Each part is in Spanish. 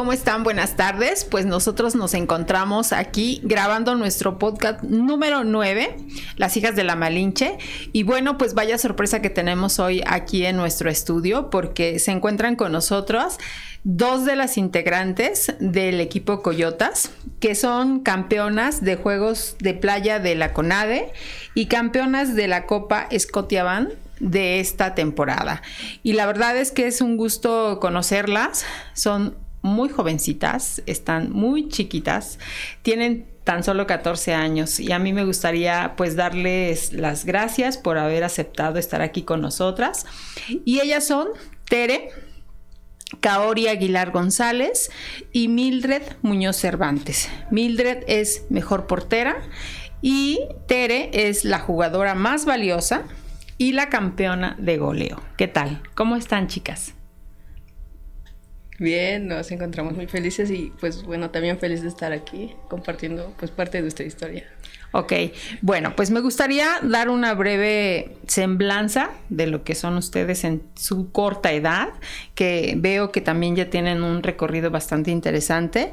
¿Cómo están? Buenas tardes. Pues nosotros nos encontramos aquí grabando nuestro podcast número 9, Las hijas de la Malinche. Y bueno, pues vaya sorpresa que tenemos hoy aquí en nuestro estudio porque se encuentran con nosotros dos de las integrantes del equipo Coyotas, que son campeonas de Juegos de Playa de la CONADE y campeonas de la Copa Scotiabank de esta temporada. Y la verdad es que es un gusto conocerlas. Son muy jovencitas, están muy chiquitas, tienen tan solo 14 años y a mí me gustaría pues darles las gracias por haber aceptado estar aquí con nosotras. Y ellas son Tere, Kaori Aguilar González y Mildred Muñoz Cervantes. Mildred es mejor portera y Tere es la jugadora más valiosa y la campeona de goleo. ¿Qué tal? ¿Cómo están chicas? Bien, nos encontramos muy felices y pues bueno, también feliz de estar aquí compartiendo pues parte de nuestra historia. Ok, bueno, pues me gustaría dar una breve semblanza de lo que son ustedes en su corta edad, que veo que también ya tienen un recorrido bastante interesante.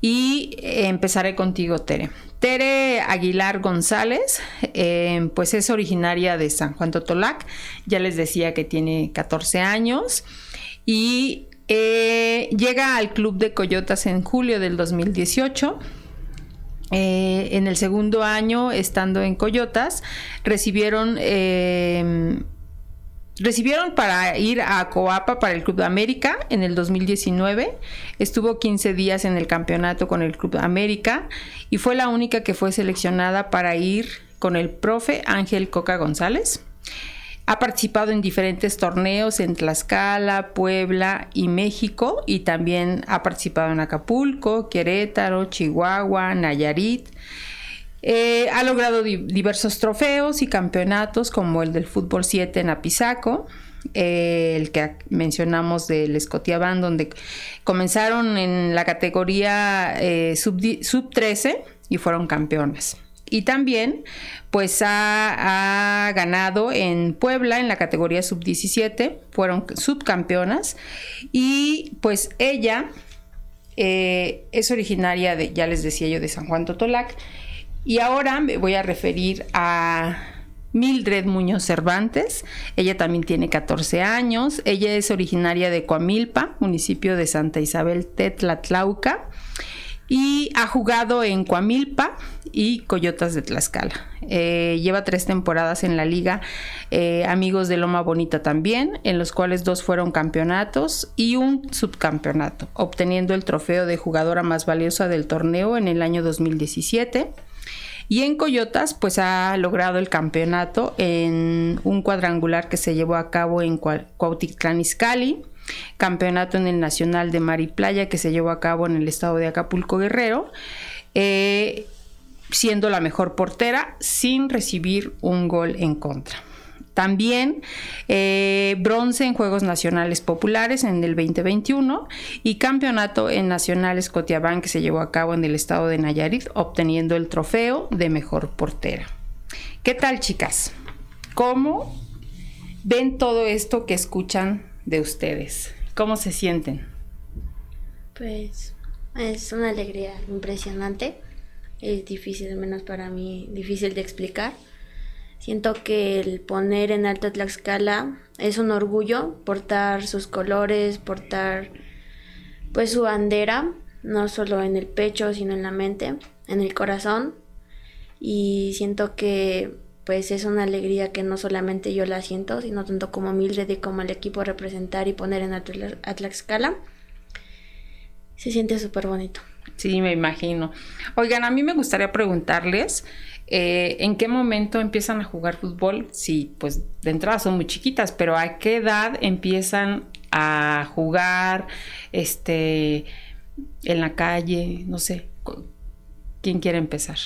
Y empezaré contigo, Tere. Tere Aguilar González, eh, pues es originaria de San Juan Totolac, ya les decía que tiene 14 años y eh, llega al Club de Coyotas en julio del 2018 eh, en el segundo año, estando en Coyotas, recibieron eh, recibieron para ir a Coapa para el Club de América en el 2019. Estuvo 15 días en el campeonato con el Club de América y fue la única que fue seleccionada para ir con el profe Ángel Coca González. Ha participado en diferentes torneos en Tlaxcala, Puebla y México y también ha participado en Acapulco, Querétaro, Chihuahua, Nayarit. Eh, ha logrado diversos trofeos y campeonatos como el del fútbol 7 en Apizaco, eh, el que mencionamos del Scotiabank, donde comenzaron en la categoría eh, sub, sub 13 y fueron campeones y también pues ha, ganado en Puebla en la categoría sub-17, fueron subcampeonas y pues ella eh, es originaria de, ya les decía yo, de San Juan Totolac y ahora me voy a referir a Mildred Muñoz Cervantes. Ella también tiene 14 años. Ella es originaria de Coamilpa, municipio de Santa Isabel Tetlatlauca y ha jugado en Coamilpa y Coyotas de Tlaxcala. Eh, lleva tres temporadas en la liga eh, Amigos de Loma Bonita también, en los cuales dos fueron campeonatos y un subcampeonato, obteniendo el trofeo de jugadora más valiosa del torneo en el año 2017. Y en Coyotas, pues ha logrado el campeonato en un cuadrangular que se llevó a cabo en Cuautitlán Izcalli, campeonato en el Nacional de Mar y Playa que se llevó a cabo en el estado de Acapulco Guerrero, eh, siendo la mejor portera sin recibir un gol en contra. También eh, bronce en Juegos Nacionales Populares en el 2021 y campeonato en Nacionales Cotiabán que se llevó a cabo en el estado de Nayarit, obteniendo el trofeo de mejor portera. ¿Qué tal, chicas? ¿Cómo ven todo esto que escuchan de ustedes? ¿Cómo se sienten? Pues es una alegría impresionante. Es difícil, al menos para mí, difícil de explicar. Siento que el poner en alta Tlaxcala es un orgullo portar sus colores, portar pues su bandera, no solo en el pecho, sino en la mente, en el corazón. Y siento que pues es una alegría que no solamente yo la siento, sino tanto como Mildred y como el equipo representar y poner en Atlaxcala. Se siente súper bonito. Sí, me imagino. Oigan, a mí me gustaría preguntarles, eh, ¿en qué momento empiezan a jugar fútbol? Sí, pues de entrada son muy chiquitas, pero ¿a qué edad empiezan a jugar este, en la calle? No sé, ¿quién quiere empezar?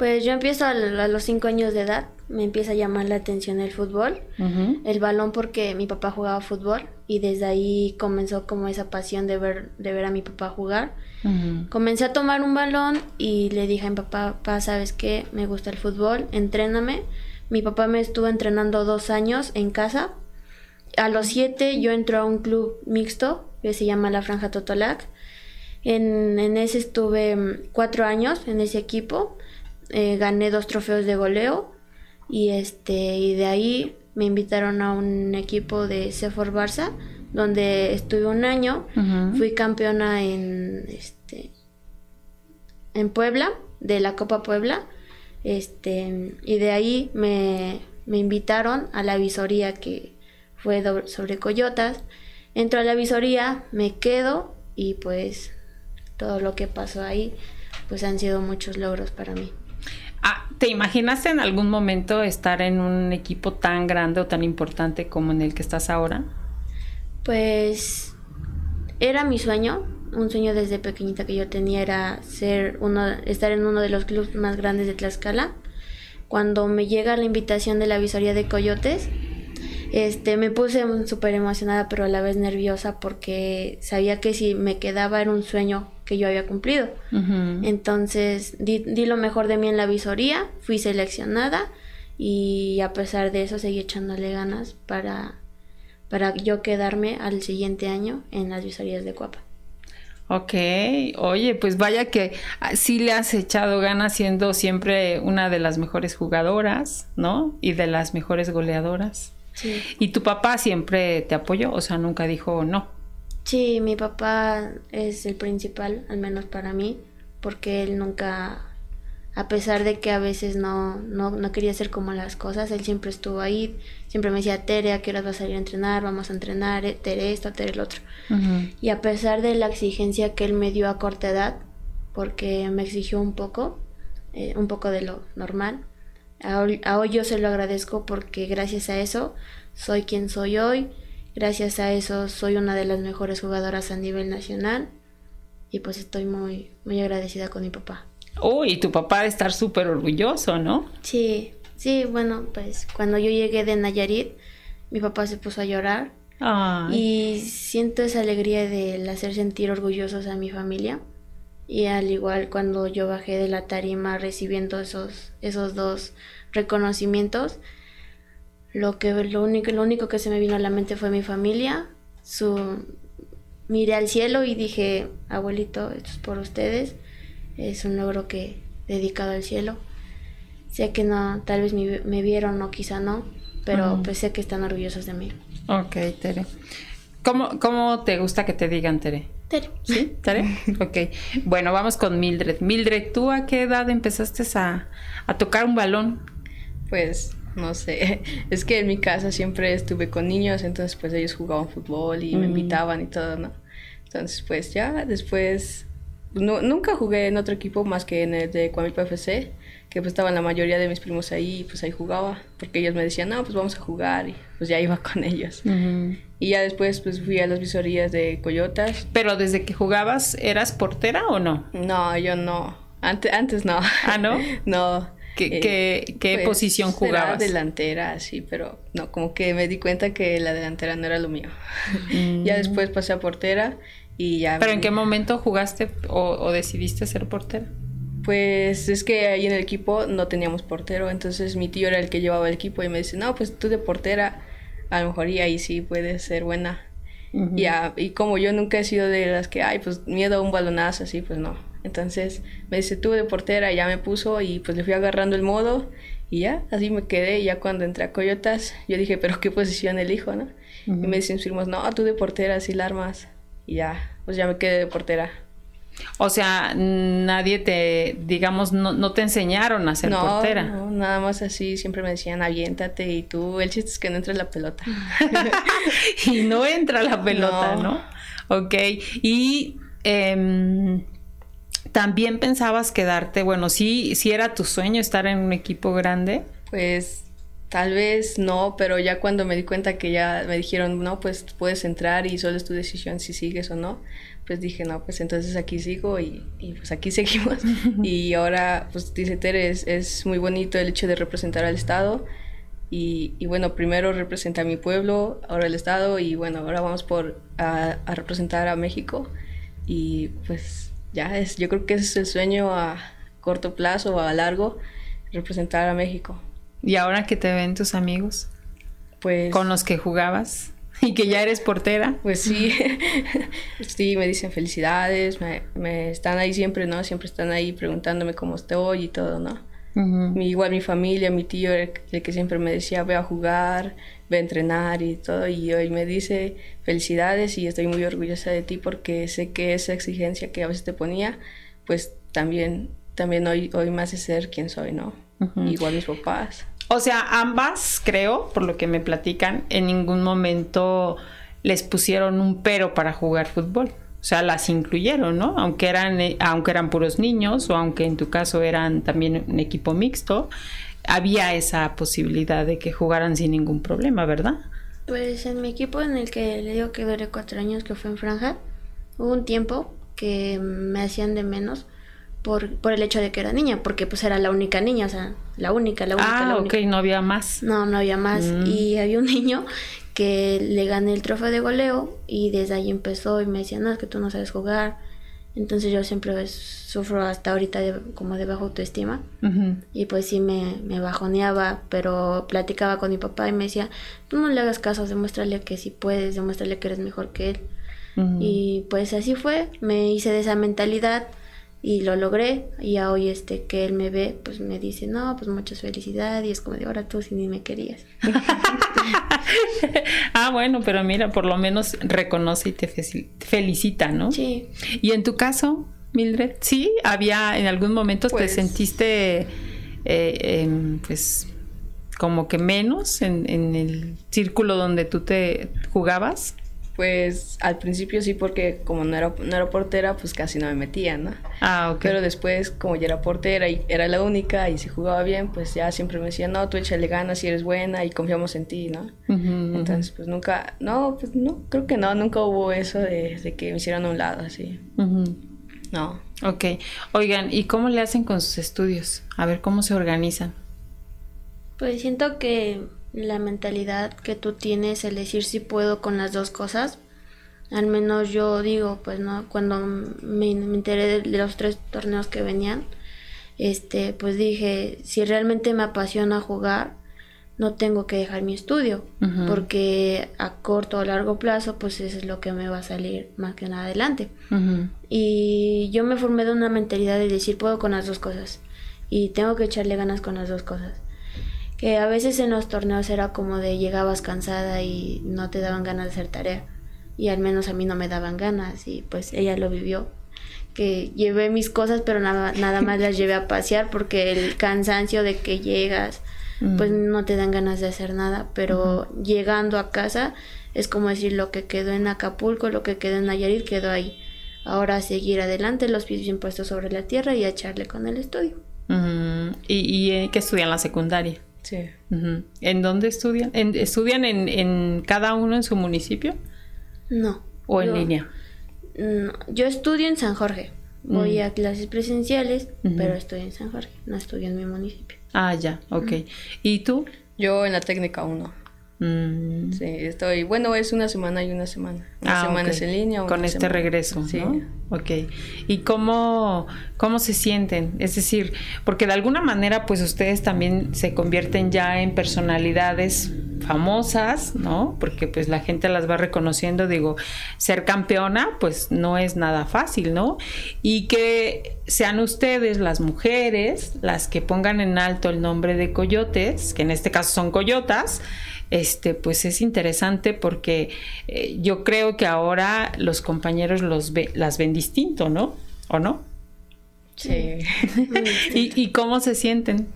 Pues yo empiezo a, los cinco años de edad, me empieza a llamar la atención el fútbol, el balón porque mi papá jugaba fútbol y desde ahí comenzó como esa pasión de ver, de ver a mi papá jugar. Comencé a tomar un balón y le dije a mi papá, papá, ¿sabes qué? Me gusta el fútbol, entréname. Mi papá me estuvo entrenando dos años en casa. A los siete yo entré a un club mixto que se llama La Franja Totolac. En, en ese estuve mm, cuatro años en ese equipo eh, gané dos trofeos de goleo y este y de ahí me invitaron a un equipo de Sefor Barça donde estuve un año. Fui campeona en este en Puebla de la Copa Puebla. Este y de ahí me, me invitaron a la visoría que fue sobre coyotas. Entro a la visoría me quedo y pues todo lo que pasó ahí pues han sido muchos logros para mí Ah, ¿Te imaginaste en algún momento estar en un equipo tan grande o tan importante como en el que estás ahora? Pues era mi sueño, un sueño desde pequeñita que yo tenía era ser uno, estar en uno de los clubes más grandes de Tlaxcala. Cuando me llega la invitación de la visoría de Coyotes, este, me puse súper emocionada, pero a la vez nerviosa porque sabía que si me quedaba era un sueño que yo había cumplido. Entonces di, di, lo mejor de mí en la visoría, fui seleccionada y a pesar de eso seguí echándole ganas para, para yo quedarme al siguiente año en las visorías de Cuapa. Ok, oye, pues vaya que ah, sí le has echado ganas siendo siempre una de las mejores jugadoras, ¿no? Y de las mejores goleadoras. ¿Y tu papá siempre te apoyó? O sea, nunca dijo no. Sí, mi papá es el principal, al menos para mí, porque él nunca, a pesar de que a veces no, no, no quería hacer como las cosas, él siempre estuvo ahí, siempre me decía, Tere, ¿a qué hora vas a salir a entrenar? Vamos a entrenar, eh, Tere esto, Tere el otro. Y a pesar de la exigencia que él me dio a corta edad, porque me exigió un poco, eh, un poco de lo normal, a hoy yo se lo agradezco porque gracias a eso soy quien soy hoy. Gracias a eso soy una de las mejores jugadoras a nivel nacional. Y pues estoy muy, muy agradecida con mi papá. Uy, tu papá debe estar súper orgulloso, ¿no? Sí, sí, bueno, pues cuando yo llegué de Nayarit, mi papá se puso a llorar. Y siento esa alegría de hacer sentir orgullosos a mi familia. Y al igual cuando yo bajé de la tarima recibiendo esos, esos dos reconocimientos, lo que lo único, lo único que se me vino a la mente fue mi familia. Su miré al cielo y dije, abuelito, esto es por ustedes. Es un logro que dedicado al cielo. Sé que no, tal vez me, vieron o quizá no, pero pues sé que están orgullosos de mí. Ok, Tere. ¿Cómo, ¿Cómo te gusta que te digan, Tere? Tere. ¿Sí? ¿Tere? Ok. Bueno, vamos con Mildred. Mildred, ¿tú a qué edad empezaste a, a tocar un balón? Pues, no sé. Es que en mi casa siempre estuve con niños, entonces pues ellos jugaban fútbol y me mm. invitaban y todo, ¿no? Entonces, pues ya después... No, nunca jugué en otro equipo más que en el de Cuamipa FC que pues estaban la mayoría de mis primos ahí y pues ahí jugaba, porque ellos me decían, no, pues vamos a jugar y pues ya iba con ellos. Y ya después pues fui a las visorías de Coyotas. Pero desde que jugabas, ¿eras portera o no? No, yo no. Antes, antes no. ¿Ah, no? no. ¿Qué, qué, qué pues, posición jugabas? delantera, sí, pero no, como que me di cuenta que la delantera no era lo mío. Mm. ya después pasé a portera y ya... ¿Pero en qué momento jugaste o, o decidiste ser portera? Pues es que ahí en el equipo no teníamos portero, entonces mi tío era el que llevaba el equipo y me dice, no, pues tú de portera, a lo mejor y ahí sí puedes ser buena. y como yo nunca he sido de las que, ay, pues miedo a un balonazo así, pues no. Entonces me dice, tú de portera, ya me puso y pues le fui agarrando el modo y ya, así me quedé. Y ya cuando entré a Coyotas, yo dije, pero ¿qué posición elijo, no? Y me dicen, no, tú de portera, así la armas. Y ya, pues ya me quedé de portera. O sea, nadie te, digamos, no, te enseñaron a ser portera. No, nada más así, siempre me decían, aviéntate y tú, el chiste es que no entre la pelota. y no entra la pelota, ¿no? Ok, y em, también pensabas quedarte, bueno, sí, sí era tu sueño estar en un equipo grande. Pues Tal vez no, pero ya cuando me di cuenta que ya me dijeron, no, pues puedes entrar y solo es tu decisión si sigues o no, pues dije, no, pues entonces aquí sigo y, y pues aquí seguimos. y ahora, pues dice Tere, es, muy bonito el hecho de representar al Estado. Y, y, bueno, primero representa a mi pueblo, ahora el Estado y bueno, ahora vamos por a, a representar a México. Y pues ya es, yo creo que ese es el sueño a corto plazo o a largo, representar a México. ¿Y ahora que te ven tus amigos? Pues... Con los que jugabas. Y que ya eres portera. Pues sí, sí, me dicen felicidades, me, están ahí siempre, ¿no? Siempre están ahí preguntándome cómo estoy y todo, ¿no? Igual mi familia, mi tío, el, que siempre me decía, ve a jugar, ve a entrenar y todo, y hoy me dice felicidades y estoy muy orgullosa de ti porque sé que esa exigencia que a veces te ponía, pues también, también hoy, hoy me hace ser quien soy, ¿no? Igual mis papás. O sea, ambas, creo, por lo que me platican, en ningún momento les pusieron un pero para jugar fútbol. O sea, las incluyeron, ¿no? Aunque eran, eh, aunque eran puros niños o aunque en tu caso eran también un equipo mixto, había esa posibilidad de que jugaran sin ningún problema, ¿verdad? Pues en mi equipo en el que le digo que duré cuatro años, que fue en Franja, hubo un tiempo que me hacían de menos por, por el hecho de que era niña, porque pues era la única niña, o sea, la única, la única. Ah, ok, no había más. No, no había más. Mm. Y había un niño que le gané el trofeo de goleo y desde ahí empezó y me decía, no, es que tú no sabes jugar. Entonces yo siempre sufro hasta ahorita de, como de baja autoestima y pues sí me, me, bajoneaba, pero platicaba con mi papá y me decía, tú no le hagas caso, demuéstrale que sí puedes, demuéstrale que eres mejor que él. Y pues así fue, me hice de esa mentalidad y lo logré. Y a hoy este que él me ve pues me dice no pues muchas felicidades y es como de ahora tú si ni me querías ah bueno pero mira por lo menos reconoce y te felicita no sí. Y en tu caso Mildred sí había en algún momento te pues sentiste eh, pues como que menos en, en el círculo donde tú te jugabas pues al principio sí, porque como no era, no era portera, pues casi no me metía, ¿no? Ah, ok. Pero después, como ya era portera y era la única y si jugaba bien, pues ya siempre me decía, no, tú échale ganas si eres buena y confiamos en ti, ¿no? Entonces, pues nunca, no, pues no, creo que no, nunca hubo eso de, que me hicieran a un lado, así. No. Ok. Oigan, ¿y cómo le hacen con sus estudios? A ver, ¿cómo se organizan? Pues siento que la mentalidad que tú tienes, el decir si puedo con las dos cosas. Al menos yo digo, pues no, cuando me, enteré de los tres torneos que venían, este, pues dije, si realmente me apasiona jugar, no tengo que dejar mi estudio, porque a corto o largo plazo, pues eso es lo que me va a salir más que nada adelante. Y yo me formé de una mentalidad de decir, puedo con las dos cosas, y tengo que echarle ganas con las dos cosas que a veces en los torneos era como de llegabas cansada y no te daban ganas de hacer tarea. Y al menos a mí no me daban ganas y pues ella lo vivió. Que llevé mis cosas pero nada, nada más las llevé a pasear porque el cansancio de que llegas pues mm. no te dan ganas de hacer nada. Pero llegando a casa es como decir lo que quedó en Acapulco lo que quedó en Nayarit quedó ahí. Ahora seguir adelante los pies bien puestos sobre la tierra y a echarle con el estudio. ¿Y, y eh, qué estudian la secundaria? Sí. ¿En dónde estudian? ¿Estudian en, cada uno en su municipio? No. ¿O en línea? yo estudio en San Jorge. Voy mm. a clases presenciales, pero estoy en San Jorge, no estudio en mi municipio. Ah, ya, ok. ¿Y tú? Yo en la técnica 1. Mm. Sí, estoy. Bueno, es una semana y una semana. Una ah, semana es en línea. Con este regreso. Sí. Ok. ¿Y cómo, cómo se sienten? Es decir, porque de alguna manera, pues ustedes también se convierten ya en personalidades famosas, ¿no? Porque pues la gente las va reconociendo. Digo, ser campeona, pues no es nada fácil, ¿no? Y que sean ustedes, las mujeres, las que pongan en alto el nombre de coyotes, que en este caso son coyotas este, pues es interesante porque eh, yo creo que ahora los compañeros los las ven distinto, ¿no? ¿O no? Sí. ¿Y, cómo se sienten?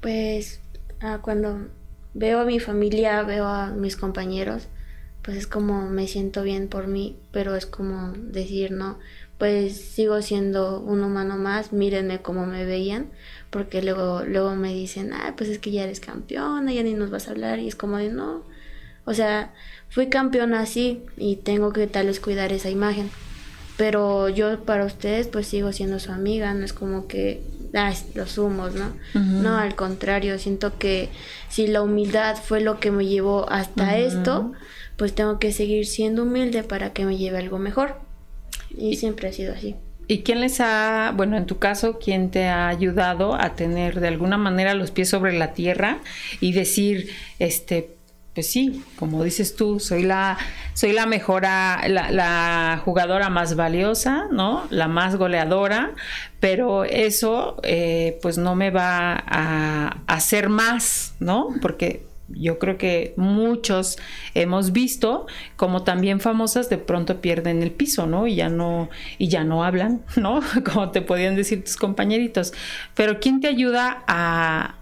Pues ah, cuando veo a mi familia, veo a mis compañeros, pues es como me siento bien por mí, pero es como decir, no, pues sigo siendo un humano más, mírenme como me veían, porque luego, luego me dicen, ah, pues es que ya eres campeona, ya ni nos vas a hablar, y es como de no, o sea, fui campeona así y tengo que tal vez cuidar esa imagen. pero yo para ustedes pues sigo siendo su amiga, no es como que ah, los humos, ¿no? No, al contrario, siento que si la humildad fue lo que me llevó hasta esto, pues tengo que seguir siendo humilde para que me lleve algo mejor. Y, siempre ha sido así. ¿Y quién les ha, bueno, en tu caso, quién te ha ayudado a tener de alguna manera los pies sobre la tierra y decir, este, pues sí, como dices tú, soy la, soy la mejora, la, jugadora más valiosa, ¿no? La más goleadora, pero eso, eh, pues no me va a hacer más, ¿no? Porque yo creo que muchos hemos visto como también famosas de pronto pierden el piso, ¿no? Y ya no, y ya no hablan, ¿no? Como te podían decir tus compañeritos. Pero ¿quién te ayuda a,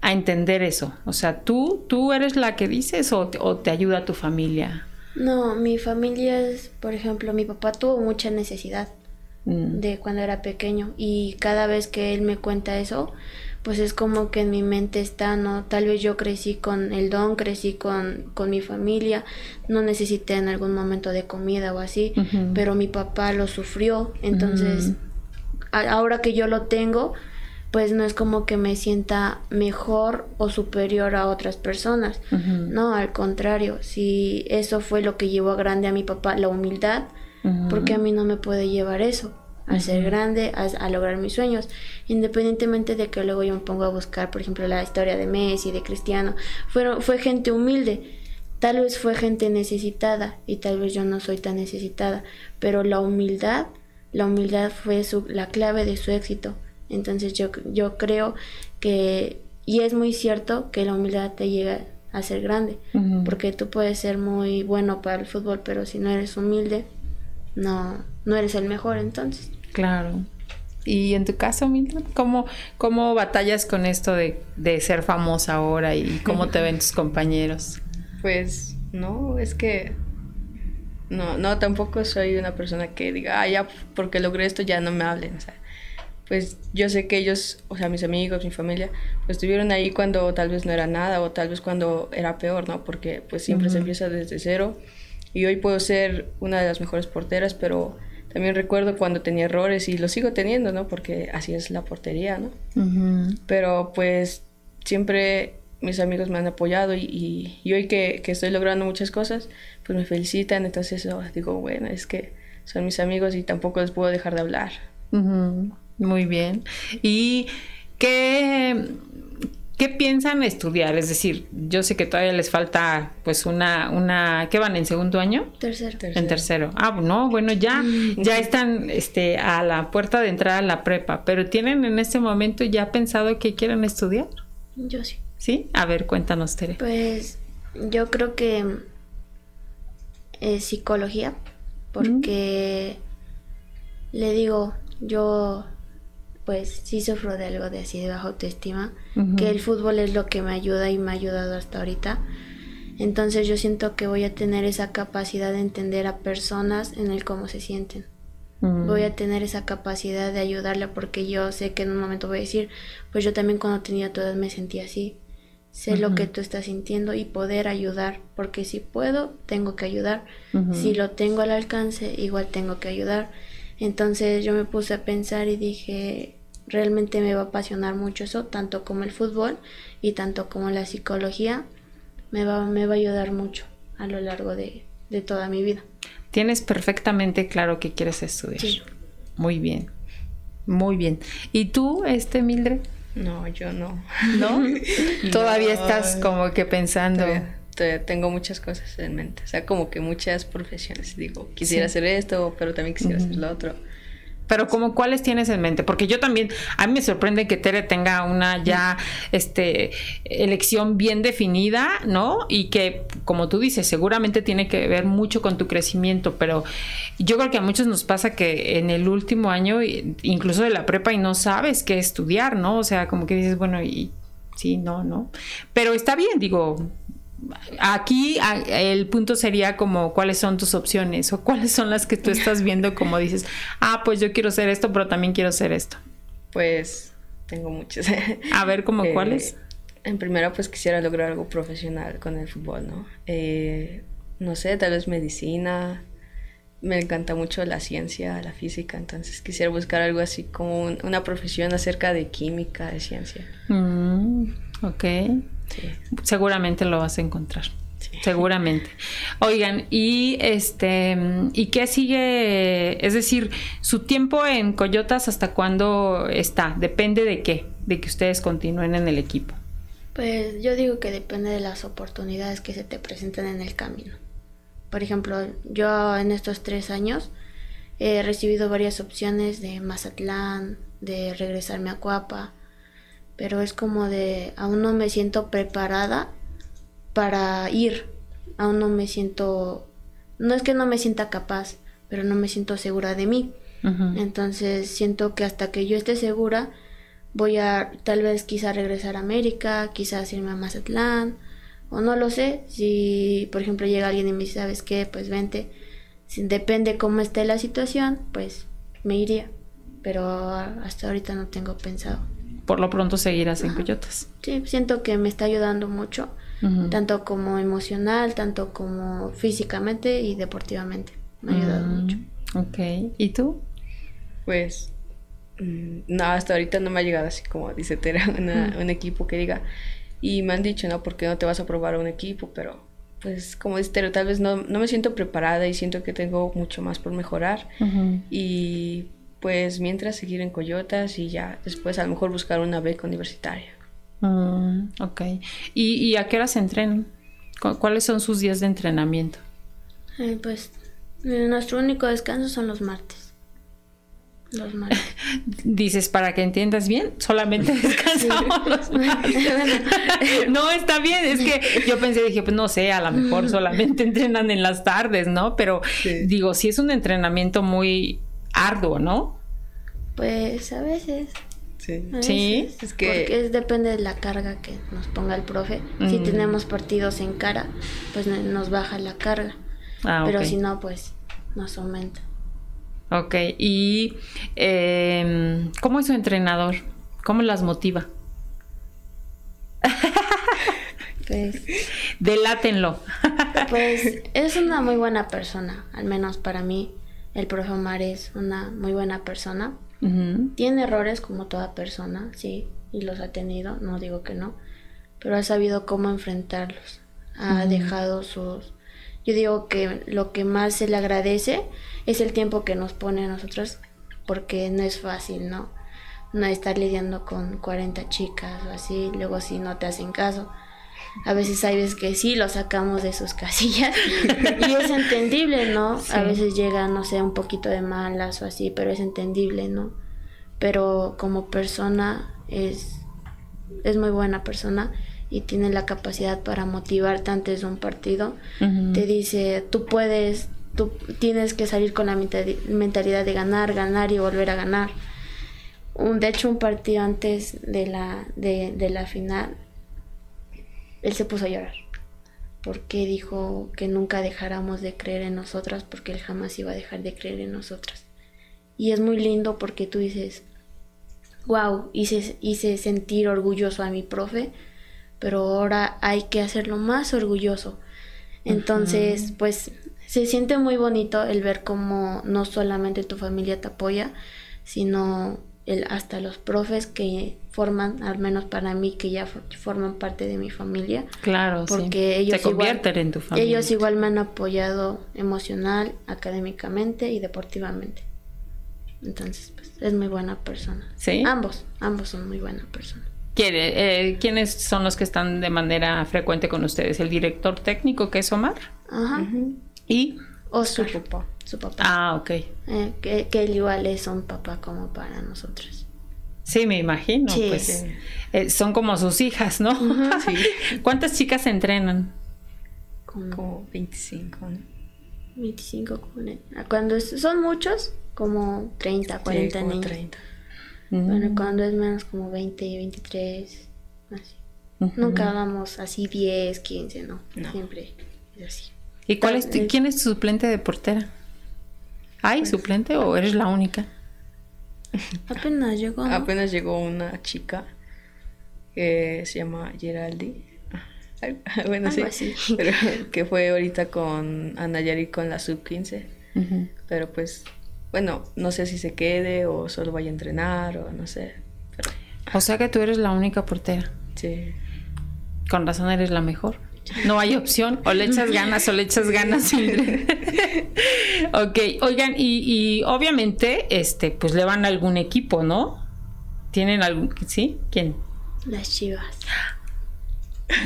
a entender eso? O sea, ¿tú, tú eres la que dices o te, o te ayuda tu familia? No, mi familia es, por ejemplo, mi papá tuvo mucha necesidad mm. de cuando era pequeño y cada vez que él me cuenta eso, pues es como que en mi mente está, ¿no? Tal vez yo crecí con el don, crecí con, con mi familia, no necesité en algún momento de comida o así, pero mi papá lo sufrió, entonces ahora que yo lo tengo, pues no es como que me sienta mejor o superior a otras personas, no, al contrario, si eso fue lo que llevó a grande a mi papá, la humildad, porque a mí no me puede llevar eso a ser grande, a, lograr mis sueños, independientemente de que luego yo me ponga a buscar, por ejemplo, la historia de Messi, de Cristiano, fueron, fue gente humilde, tal vez fue gente necesitada y tal vez yo no soy tan necesitada, pero la humildad, la humildad fue su, la clave de su éxito, entonces yo, yo creo que, y es muy cierto que la humildad te llega a ser grande, porque tú puedes ser muy bueno para el fútbol, pero si no eres humilde, no, no eres el mejor entonces. Claro. Y en tu caso, Milton, ¿cómo, cómo batallas con esto de, ser famosa ahora y cómo te ven tus compañeros? Pues no, es que no, no, tampoco soy una persona que diga, ah, ya porque logré esto ya no me hablen. O sea, pues yo sé que ellos, o sea, mis amigos, mi familia, pues estuvieron ahí cuando tal vez no era nada o tal vez cuando era peor, ¿no? Porque pues siempre se empieza desde cero y hoy puedo ser una de las mejores porteras, pero también recuerdo cuando tenía errores y lo sigo teniendo, ¿no? Porque así es la portería, ¿no? Pero pues siempre mis amigos me han apoyado y, y, hoy que, que, estoy logrando muchas cosas, pues me felicitan, entonces oh, digo, bueno, es que son mis amigos y tampoco les puedo dejar de hablar. Muy bien. ¿Y qué, qué piensan estudiar? Es decir, yo sé que todavía les falta pues una, una, ¿qué van en segundo año? Tercero. En tercero. Ah, no, bueno, ya, mm. ya están este, a la puerta de entrada a la prepa, pero ¿tienen en este momento ya pensado que quieren estudiar? Yo sí. ¿Sí? A ver, cuéntanos, Tere. Pues yo creo que es psicología, porque le digo, yo pues sí sufro de algo de así de baja autoestima, que el fútbol es lo que me ayuda y me ha ayudado hasta ahorita. Entonces yo siento que voy a tener esa capacidad de entender a personas en el cómo se sienten. Voy a tener esa capacidad de ayudarla porque yo sé que en un momento voy a decir, pues yo también cuando tenía todas me sentía así. Sé lo que tú estás sintiendo y poder ayudar, porque si puedo, tengo que ayudar. Si lo tengo al alcance, igual tengo que ayudar. Entonces yo me puse a pensar y dije, realmente me va a apasionar mucho eso, tanto como el fútbol y tanto como la psicología, me va, me va a ayudar mucho a lo largo de, toda mi vida. Tienes perfectamente claro que quieres estudiar. Sí. Muy bien, muy bien. ¿Y tú, este Mildred? No, yo no. ¿No? Todavía estás como que pensando tengo muchas cosas en mente, o sea, como que muchas profesiones. Digo, quisiera hacer esto, pero también quisiera hacer lo otro. Pero como cuáles tienes en mente, porque yo también a mí me sorprende que Tere tenga una ya este elección bien definida, ¿no? Y que como tú dices, seguramente tiene que ver mucho con tu crecimiento, pero yo creo que a muchos nos pasa que en el último año incluso de la prepa y no sabes qué estudiar, ¿no? O sea, como que dices, bueno, y sí, no, no. Pero está bien, digo, aquí el punto sería como cuáles son tus opciones o cuáles son las que tú estás viendo como dices, ah, pues yo quiero hacer esto, pero también quiero hacer esto. Pues tengo muchas. A ver, como eh, cuáles. En primera, pues quisiera lograr algo profesional con el fútbol, ¿no? Eh, no sé, tal vez medicina, me encanta mucho la ciencia, la física, entonces quisiera buscar algo así como una profesión acerca de química, de ciencia. Mm, ok. Seguramente lo vas a encontrar. Seguramente. Oigan, y este, ¿y qué sigue? Es decir, su tiempo en Coyotas hasta cuándo está? Depende de qué, de que ustedes continúen en el equipo. Pues yo digo que depende de las oportunidades que se te presenten en el camino. Por ejemplo, yo en estos tres años he recibido varias opciones de Mazatlán, de regresarme a Cuapa, pero es como de aún no me siento preparada para ir, aún no me siento, no es que no me sienta capaz, pero no me siento segura de mí. Entonces siento que hasta que yo esté segura, voy a tal vez quizá regresar a América, quizás irme a Mazatlán, o no lo sé, si por ejemplo llega alguien y me dice, ¿sabes qué? Pues vente, si, depende cómo esté la situación, pues me iría, pero hasta ahorita no tengo pensado. Por lo pronto seguirás en Coyotas. Sí, siento que me está ayudando mucho, tanto como emocional, tanto como físicamente y deportivamente. Me ha ayudado mm, mucho. Ok, ¿y tú? Pues mm, no, hasta ahorita no me ha llegado así como dice Tera, un equipo que diga, y me han dicho, ¿no? ¿Por qué no te vas a probar un equipo? Pero, pues, como dice Tero, tal vez no, no me siento preparada y siento que tengo mucho más por mejorar. Y, pues, mientras seguir en Coyotas y ya después a lo mejor buscar una beca universitaria. Mm, ok. ¿Y, ¿Y, a qué hora se entrenan? ¿Cuáles son sus días de entrenamiento? Eh, pues, nuestro único descanso son los martes. Dices, para que entiendas bien, solamente descansamos los no, está bien, es que yo pensé, dije, pues no sé, a lo mejor solamente entrenan en las tardes, ¿no? Pero digo, sí es un entrenamiento muy arduo, ¿no? Pues a veces. Sí. es que... Porque depende de la carga que nos ponga el profe. Si tenemos partidos en cara, pues nos baja la carga. Ah, Pero si no, pues nos aumenta. Ok, y em, ¿cómo es su entrenador? ¿Cómo las motiva? Pues, Delátenlo. pues es una muy buena persona, al menos para mí. El profe Omar es una muy buena persona. Tiene errores como toda persona, sí, y los ha tenido, no digo que no, pero ha sabido cómo enfrentarlos. Ha dejado sus... Yo digo que lo que más se le agradece es el tiempo que nos pone a nosotros porque no es fácil, ¿no? No estar lidiando con 40 chicas o así, luego si no te hacen caso. A veces hay veces que sí lo sacamos de sus casillas y es entendible, ¿no? A veces llega, no sé, un poquito de malas o así, pero es entendible, ¿no? Pero como persona es, es muy buena persona y tiene la capacidad para motivarte antes de un partido. Te dice, tú puedes, tú tienes que salir con la mentalidad de ganar, ganar y volver a ganar. Un, de hecho, un partido antes de la, de, la final, él se puso a llorar porque dijo que nunca dejáramos de creer en nosotras porque él jamás iba a dejar de creer en nosotras. Y es muy lindo porque tú dices, wow, hice, hice sentir orgulloso a mi profe, pero ahora hay que hacerlo más orgulloso. Entonces, pues se siente muy bonito el ver cómo no solamente tu familia te apoya, sino el, hasta los profes que forman, al menos para mí, que ya forman parte de mi familia. Claro, porque ellos se convierten en tu familia. Ellos igual me han apoyado emocional, académicamente y deportivamente. Entonces, pues, es muy buena persona. Sí. Ambos, ambos son muy buena persona. Eh, ¿Quiénes son los que están de manera frecuente con ustedes? ¿El director técnico que es Omar? Ajá. ¿Y? Oscar. Su papá. Su papá. Ah, ok. Eh, que, que, él igual es un papá como para nosotros. Sí, me imagino. pues eh, son como sus hijas, ¿no? sí. ¿Cuántas chicas entrenan? Como, 25. ¿no? 25 cuando son muchos, como 30, 40 sí, como 30. Bueno, mm. cuando es menos como 20, 23, así. Nunca vamos así 10, 15, no. no. Siempre es así. ¿Y cuál es quién es tu suplente de portera? ¿Hay pues, suplente o eres la única? Apenas llegó. Apenas llegó una chica que se llama Geraldi. bueno, sí, Pero que fue ahorita con Ana Yari con la sub 15. Pero pues, bueno, no sé si se quede o solo vaya a entrenar o no sé. O sea que tú eres la única portera. Sí. Con razón eres la mejor. No hay opción. O le echas ganas o le echas ganas. ok, oigan, y, y, obviamente, este, pues le van a algún equipo, ¿no? ¿Tienen algún, sí? ¿Quién? Las chivas.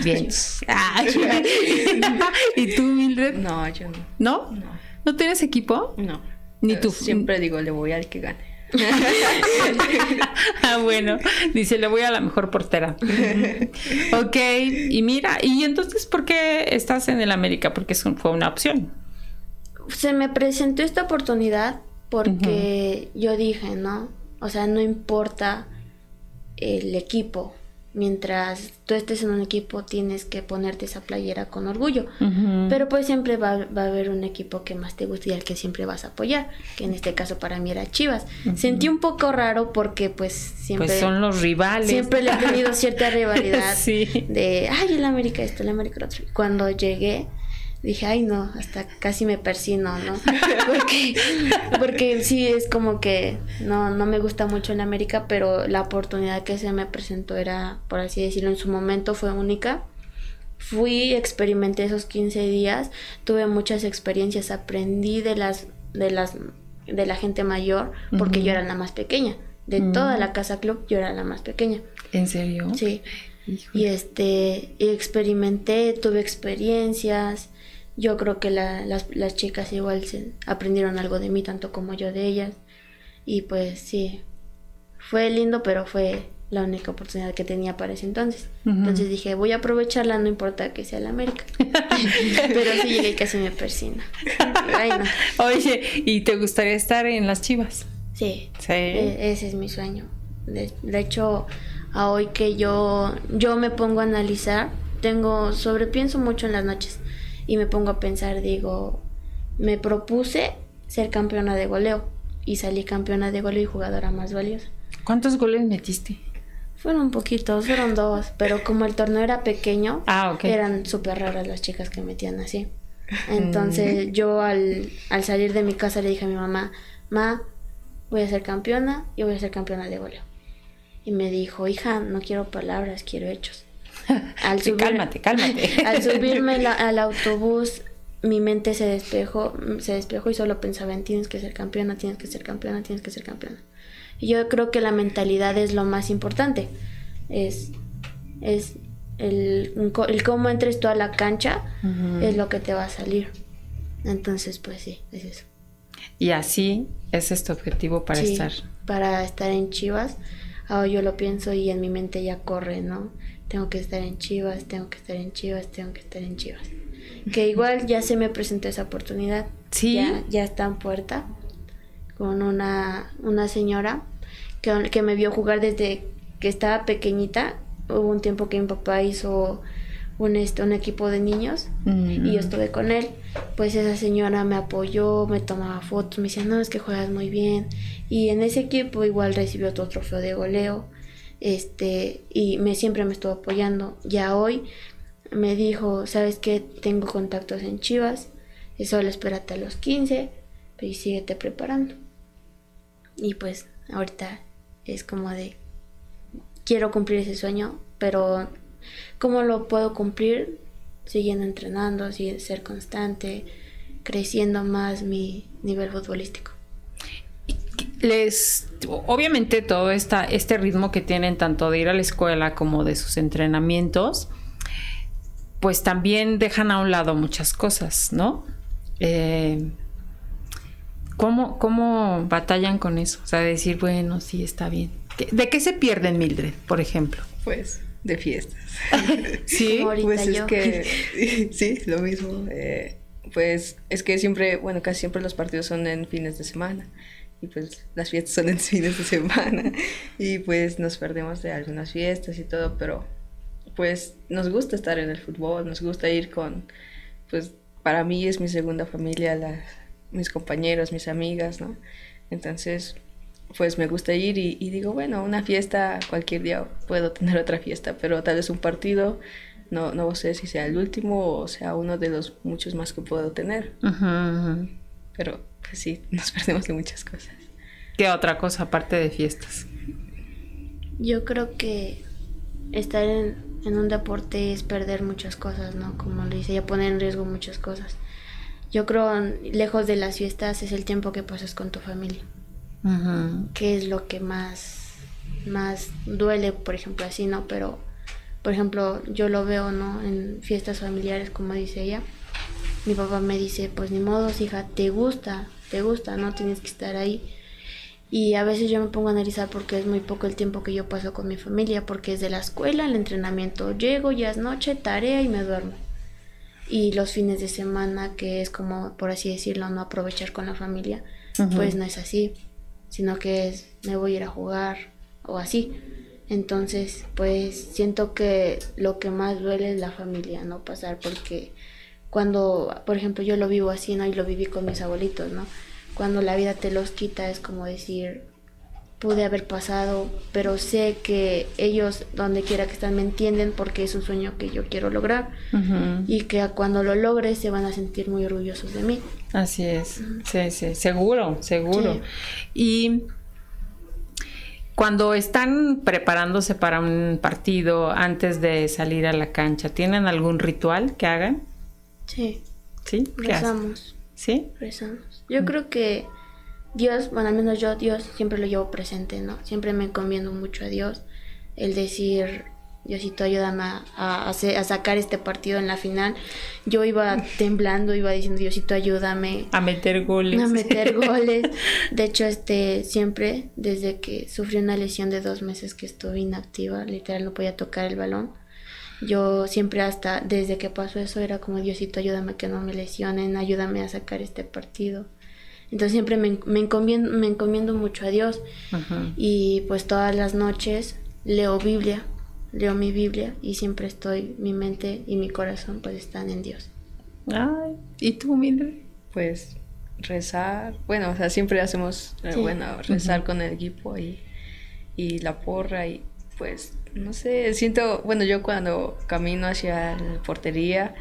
Bien. Ah, ¿Y tú, Mildred? No, yo no. ¿No? No. ¿No tienes equipo? No. Ni tú. Siempre digo, le voy al que gane. ah, bueno, dice, le voy a la mejor portera. ok, y mira, ¿y entonces por qué estás en el América? Porque fue una opción. Se me presentó esta oportunidad porque yo dije, ¿no? O sea, no importa el equipo, mientras tú estés en un equipo tienes que ponerte esa playera con orgullo. Pero pues siempre va, a haber un equipo que más te guste y al que siempre vas a apoyar, que en este caso para mí era Chivas. Sentí un poco raro porque pues siempre... Pues son los rivales. Siempre le he tenido cierta rivalidad de, ay, el América esto, el América otro. Cuando llegué dije, ay no, hasta casi me persino, ¿no? Porque, porque sí es como que no, no me gusta mucho en América, pero la oportunidad que se me presentó era, por así decirlo, en su momento fue única. Fui, experimenté esos 15 días, tuve muchas experiencias, aprendí de las, de las, de la gente mayor, porque yo era la más pequeña. De toda la casa club, yo era la más pequeña. ¿En serio? Sí. Y este, experimenté, tuve experiencias, yo creo que las, las, chicas igual se aprendieron algo de mí, tanto como yo de ellas. Y pues sí, fue lindo, pero fue la única oportunidad que tenía para ese entonces. Entonces dije, voy a aprovecharla, no importa que sea la América. pero sí llegué y casi me persina. Oye, ¿y te gustaría estar en las chivas? Sí. sí. E, ese es mi sueño. De, de, hecho, a hoy que yo, yo me pongo a analizar, tengo, sobrepienso mucho en las noches y me pongo a pensar, digo, me propuse ser campeona de goleo y salí campeona de goleo y jugadora más valiosa. ¿Cuántos goles metiste? Fueron poquitos, fueron dos, pero como el torneo era pequeño, ah, eran súper raras las chicas que metían así. Entonces yo al, al salir de mi casa le dije a mi mamá, ma, voy a ser campeona y voy a ser campeona de goleo. Y me dijo, hija, no quiero palabras, quiero hechos. Al cálmate, cálmate. Al subirme al autobús, mi mente se despejó, se despejó y solo pensaba en tienes que ser campeona, tienes que ser campeona, tienes que ser campeona. Y yo creo que la mentalidad es lo más importante. Es, es el, el cómo entres tú a la cancha es lo que te va a salir. Entonces, pues sí, es eso. Y así es este objetivo para estar. Para estar en Chivas. Ahora yo lo pienso y en mi mente ya corre, ¿no? Tengo que estar en Chivas, tengo que estar en Chivas, tengo que estar en Chivas. Que igual ya se me presentó esa oportunidad. Sí. Ya, ya está en puerta con una, una señora que, que me vio jugar desde que estaba pequeñita. Hubo un tiempo que mi papá hizo un, este, un equipo de niños y yo estuve con él. Pues esa señora me apoyó, me tomaba fotos, me decía, no, es que juegas muy bien. Y en ese equipo igual recibió otro trofeo de goleo este, y me siempre me estuvo apoyando. Ya hoy me dijo, ¿sabes qué? Tengo contactos en Chivas, solo espérate a los 15, pero y síguete preparando. Y pues ahorita es como de, quiero cumplir ese sueño, pero ¿cómo lo puedo cumplir? Siguiendo entrenando, ser constante, creciendo más mi nivel futbolístico les obviamente todo esta, este ritmo que tienen tanto de ir a la escuela como de sus entrenamientos pues también dejan a un lado muchas cosas no eh, ¿cómo, ¿cómo, batallan con eso? O sea, decir, bueno, sí, está bien. ¿De qué se pierden, Mildred, por ejemplo? Pues de fiestas. sí, pues es que sí, lo mismo. Eh, pues es que siempre, bueno, casi siempre los partidos son en fines de semana y pues las fiestas son en fines de semana y pues nos perdemos de algunas fiestas y todo, pero pues nos gusta estar en el fútbol, nos gusta ir con, pues para mí es mi segunda familia, mis compañeros, mis amigas, ¿no? Entonces, pues me gusta ir y, digo, bueno, una fiesta, cualquier día puedo tener otra fiesta, pero tal vez un partido, no, no sé si sea el último o sea uno de los muchos más que puedo tener. Pero pues sí, nos perdemos de muchas cosas. ¿Qué otra cosa aparte de fiestas? Yo creo que estar en, un deporte es perder muchas cosas, ¿no? Como le dice, ya poner en riesgo muchas cosas. Yo creo, lejos de las fiestas, es el tiempo que pasas con tu familia. Que es lo que más, más duele, por ejemplo, así, ¿no? Pero, por ejemplo, yo lo veo, ¿no? En fiestas familiares, como dice ella. Mi papá me dice, pues ni modo, hija, te gusta, te gusta, ¿no? Tienes que estar ahí y a veces yo me pongo a analizar porque es muy poco el tiempo que yo paso con mi familia, porque es de la escuela, el entrenamiento, llego, ya es noche, tarea y me duermo. Y los fines de semana, que es como, por así decirlo, no aprovechar con la familia, pues no es así, sino que es, me voy a ir a jugar o así. Entonces, pues siento que lo que más duele es la familia, no pasar, porque cuando, por ejemplo, yo lo vivo así, ¿no? Y lo viví con mis abuelitos, ¿no? cuando la vida te los quita es como decir, pude haber pasado, pero sé que ellos, donde quiera que están, me entienden porque es un sueño que yo quiero lograr y que cuando lo logre se van a sentir muy orgullosos de mí. Así es, sí, sí, seguro, seguro. Y cuando están preparándose para un partido antes de salir a la cancha, ¿tienen algún ritual que hagan? Sí. ¿Sí? ¿Qué Rezamos. ¿Sí? Rezamos. Yo creo que Dios, bueno, al menos yo, Dios siempre lo llevo presente, ¿no? Siempre me encomiendo mucho a Dios. El decir, Diosito, ayúdame a, a, sacar este partido en la final. Yo iba temblando, iba diciendo, Diosito, ayúdame. A meter goles. A meter goles. De hecho, este, siempre, desde que sufrí una lesión de dos meses que estuve inactiva, literal no podía tocar el balón yo siempre hasta desde que pasó eso era como Diosito, ayúdame que no me lesionen, ayúdame a sacar este partido. Entonces siempre me, me, encomiendo, me encomiendo mucho a Dios. Y pues todas las noches leo Biblia, leo mi Biblia y siempre estoy, mi mente y mi corazón pues están en Dios. Ay, ¿y tú, Mildred? Pues rezar, bueno, o sea, siempre hacemos, eh, bueno, rezar con el equipo y, y la porra y pues no sé, siento, bueno, yo cuando camino hacia la portería,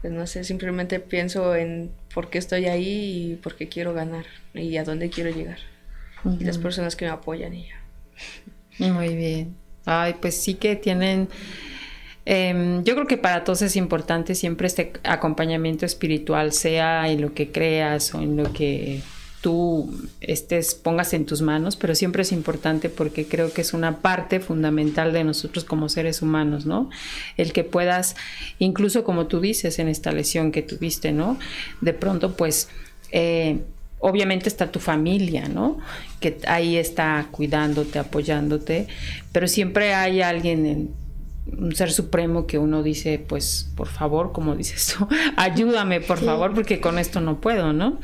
pues no sé, simplemente pienso en por qué estoy ahí y por qué quiero ganar y a dónde quiero llegar. Y las personas que me apoyan y ya. Muy bien. Ay, pues sí que tienen... Em, yo creo que para todos es importante siempre este acompañamiento espiritual, sea en lo que creas o en lo que tú estés, pongas en tus manos, pero siempre es importante porque creo que es una parte fundamental de nosotros como seres humanos, ¿no? El que puedas, incluso como tú dices en esta lesión que tuviste, ¿no? De pronto, pues, eh, obviamente está tu familia, ¿no? Que ahí está cuidándote, apoyándote, pero siempre hay alguien en un ser supremo que uno dice, pues por favor, como dices tú, ayúdame por favor, porque con esto no puedo, ¿no?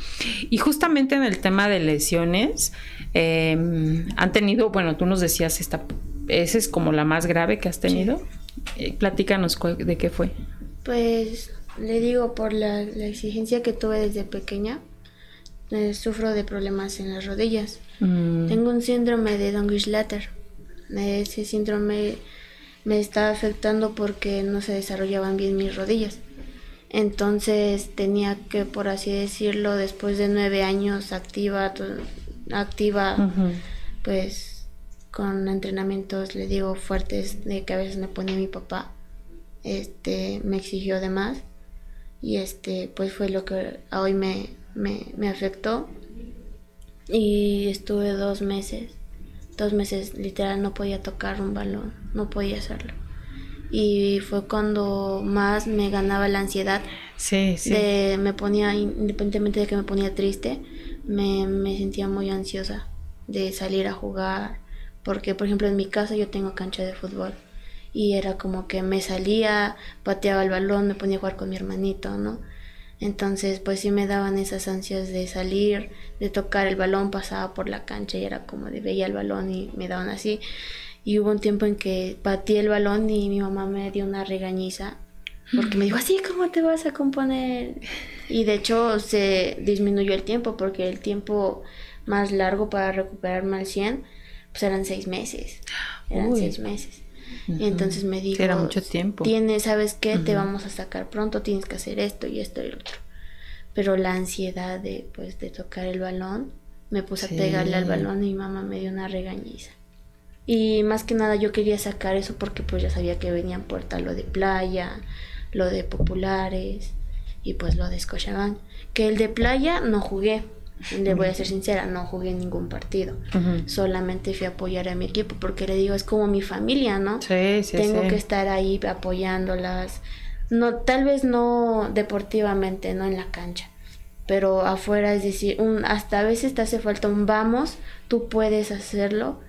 Y justamente en el tema de lesiones, em, han tenido, bueno, tú nos decías, esta, esa es como la más grave que has tenido. Eh, platícanos de qué fue. Pues le digo, por la, exigencia que tuve desde pequeña, eh, sufro de problemas en las rodillas. Mm. Tengo un síndrome de Dongislater. Ese síndrome me estaba afectando porque no se desarrollaban bien mis rodillas. Entonces tenía que, por así decirlo, después de nueve años activa, activa, pues con entrenamientos, le digo, fuertes de que a veces me ponía mi papá, este, me exigió de más. Y este, pues fue lo que hoy me, me, me afectó. Y estuve dos meses dos meses literal no podía tocar un balón, no podía hacerlo. Y fue cuando más me ganaba la ansiedad. Sí, sí. me ponía, independientemente de que me ponía triste, me, me sentía muy ansiosa de salir a jugar. Porque, por ejemplo, en mi casa yo tengo cancha de fútbol. Y era como que me salía, pateaba el balón, me ponía a jugar con mi hermanito, ¿no? Entonces, pues sí me daban esas ansias de salir, de tocar el balón, pasaba por la cancha y era como de veía el balón y me daban así. Y hubo un tiempo en que patí el balón y mi mamá me dio una regañiza porque me dijo, así, ¿cómo te vas a componer? Y de hecho se disminuyó el tiempo porque el tiempo más largo para recuperarme al 100, pues eran seis meses. Eran seis meses. Y entonces me dijo, era mucho tiempo. Tienes, ¿sabes qué? Te vamos a sacar pronto, tienes que hacer esto y esto y lo otro. pero la ansiedad de, pues, de tocar el balón, me puse a pegarle al balón y mi mamá me dio una regañiza. Y más que nada yo quería sacar eso porque pues ya sabía que venían puerta lo de playa, lo de populares y pues lo de Scotiabank. Que el de playa no jugué, le voy a ser sincera, no jugué ningún partido. Solamente fui a apoyar a mi equipo porque le digo, es como mi familia, ¿no? Sí, sí, Tengo que estar ahí apoyándolas. No, tal vez no deportivamente, no en la cancha, pero afuera, es decir, un, hasta a veces te hace falta un vamos, tú puedes hacerlo,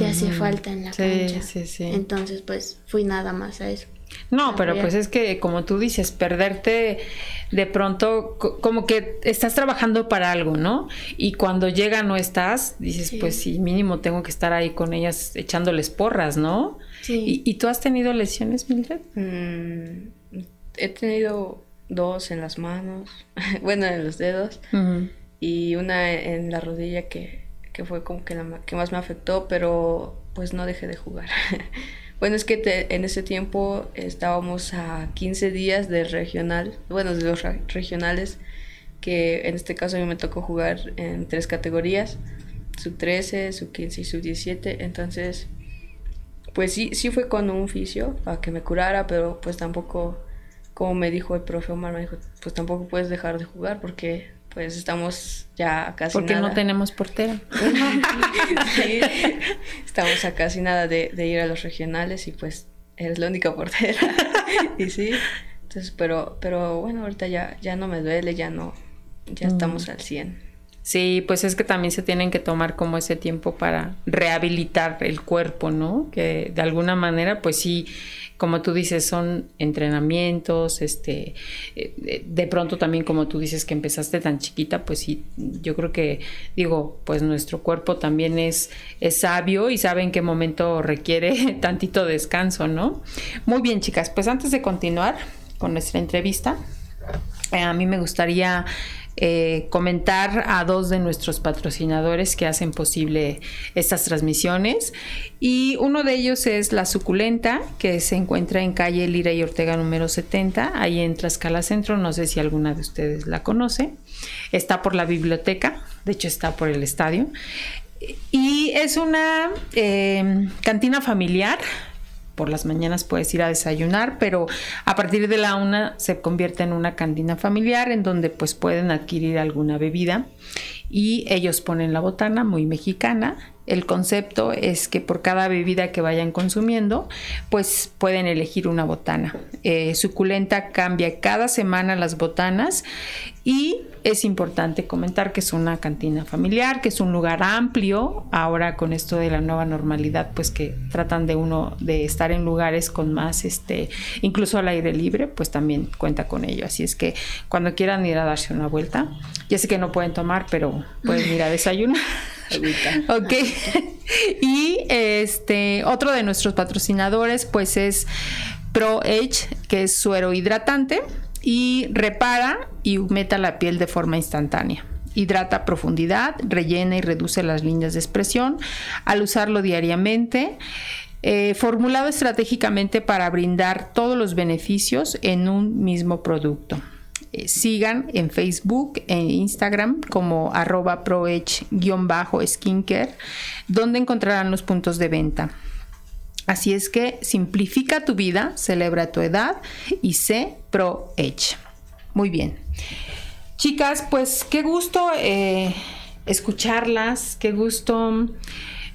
te hace falta en la cancha. Sí, sí. Entonces, pues fui nada más a eso. No, pero pues es que como tú dices, perderte de pronto como que estás trabajando para algo, ¿no? Y cuando llega no estás, dices, pues sí, mínimo tengo que estar ahí con ellas echándoles porras, ¿no? Sí. ¿Y, tú has tenido lesiones, Mildred? Mm, he tenido dos en las manos, bueno, en los dedos, y una en la rodilla que, que fue como que la que más me afectó, pero pues no dejé de jugar. Bueno, es que en ese tiempo estábamos a 15 días del regional, bueno, de los regionales, que en este caso a mí me tocó jugar en tres categorías, sub 13, sub 15 y sub 17, entonces pues sí, sí fue con un fisio para que me curara, pero pues tampoco, como me dijo el profe Omar, me dijo, pues tampoco puedes dejar de jugar porque pues estamos ya casi Porque no tenemos portera. sí, estamos a casi nada de, ir a los regionales y pues eres la única portera. y sí, entonces, pero, pero bueno, ahorita ya, ya no me duele, ya no, ya estamos al 100. Sí, pues es que también se tienen que tomar como ese tiempo para rehabilitar el cuerpo, ¿no? Que de alguna manera, pues sí, como tú dices, son entrenamientos, este, eh, de pronto también como tú dices que empezaste tan chiquita, pues sí, yo creo que, digo, pues nuestro cuerpo también es, es sabio y sabe en qué momento requiere tantito descanso, ¿no? Muy bien, chicas, pues antes de continuar con nuestra entrevista, eh, a mí me gustaría eh, comentar a dos de nuestros patrocinadores que hacen posible estas transmisiones. Y uno de ellos es La Suculenta, que se encuentra en calle Lira y Ortega número 70, ahí en Tlaxcala Centro. No sé si alguna de ustedes la conoce. Está por la biblioteca, de hecho está por el estadio. Y es una eh, cantina familiar por las mañanas puedes ir a desayunar, pero a partir de la una se convierte en una cantina familiar en donde pues pueden adquirir alguna bebida y ellos ponen la botana muy mexicana. El concepto es que por cada bebida que vayan consumiendo, pues pueden elegir una botana. Eh, suculenta cambia cada semana las botanas y es importante comentar que es una cantina familiar, que es un lugar amplio. Ahora con esto de la nueva normalidad, pues que tratan de uno de estar en lugares con más, este, incluso al aire libre, pues también cuenta con ello. Así es que cuando quieran ir a darse una vuelta, ya sé que no pueden tomar, pero pueden ir a desayunar. ok. y este otro de nuestros patrocinadores, pues es Pro Age, que es suero hidratante y repara y humecta la piel de forma instantánea. Hidrata a profundidad, rellena y reduce las líneas de expresión al usarlo diariamente. Eh, formulado estratégicamente para brindar todos los beneficios en un mismo producto. Eh, sigan en Facebook e Instagram como arroba proech-skincare, donde encontrarán los puntos de venta. Así es que simplifica tu vida, celebra tu edad y sé pro edge. Muy bien. Chicas, pues qué gusto eh, escucharlas, qué gusto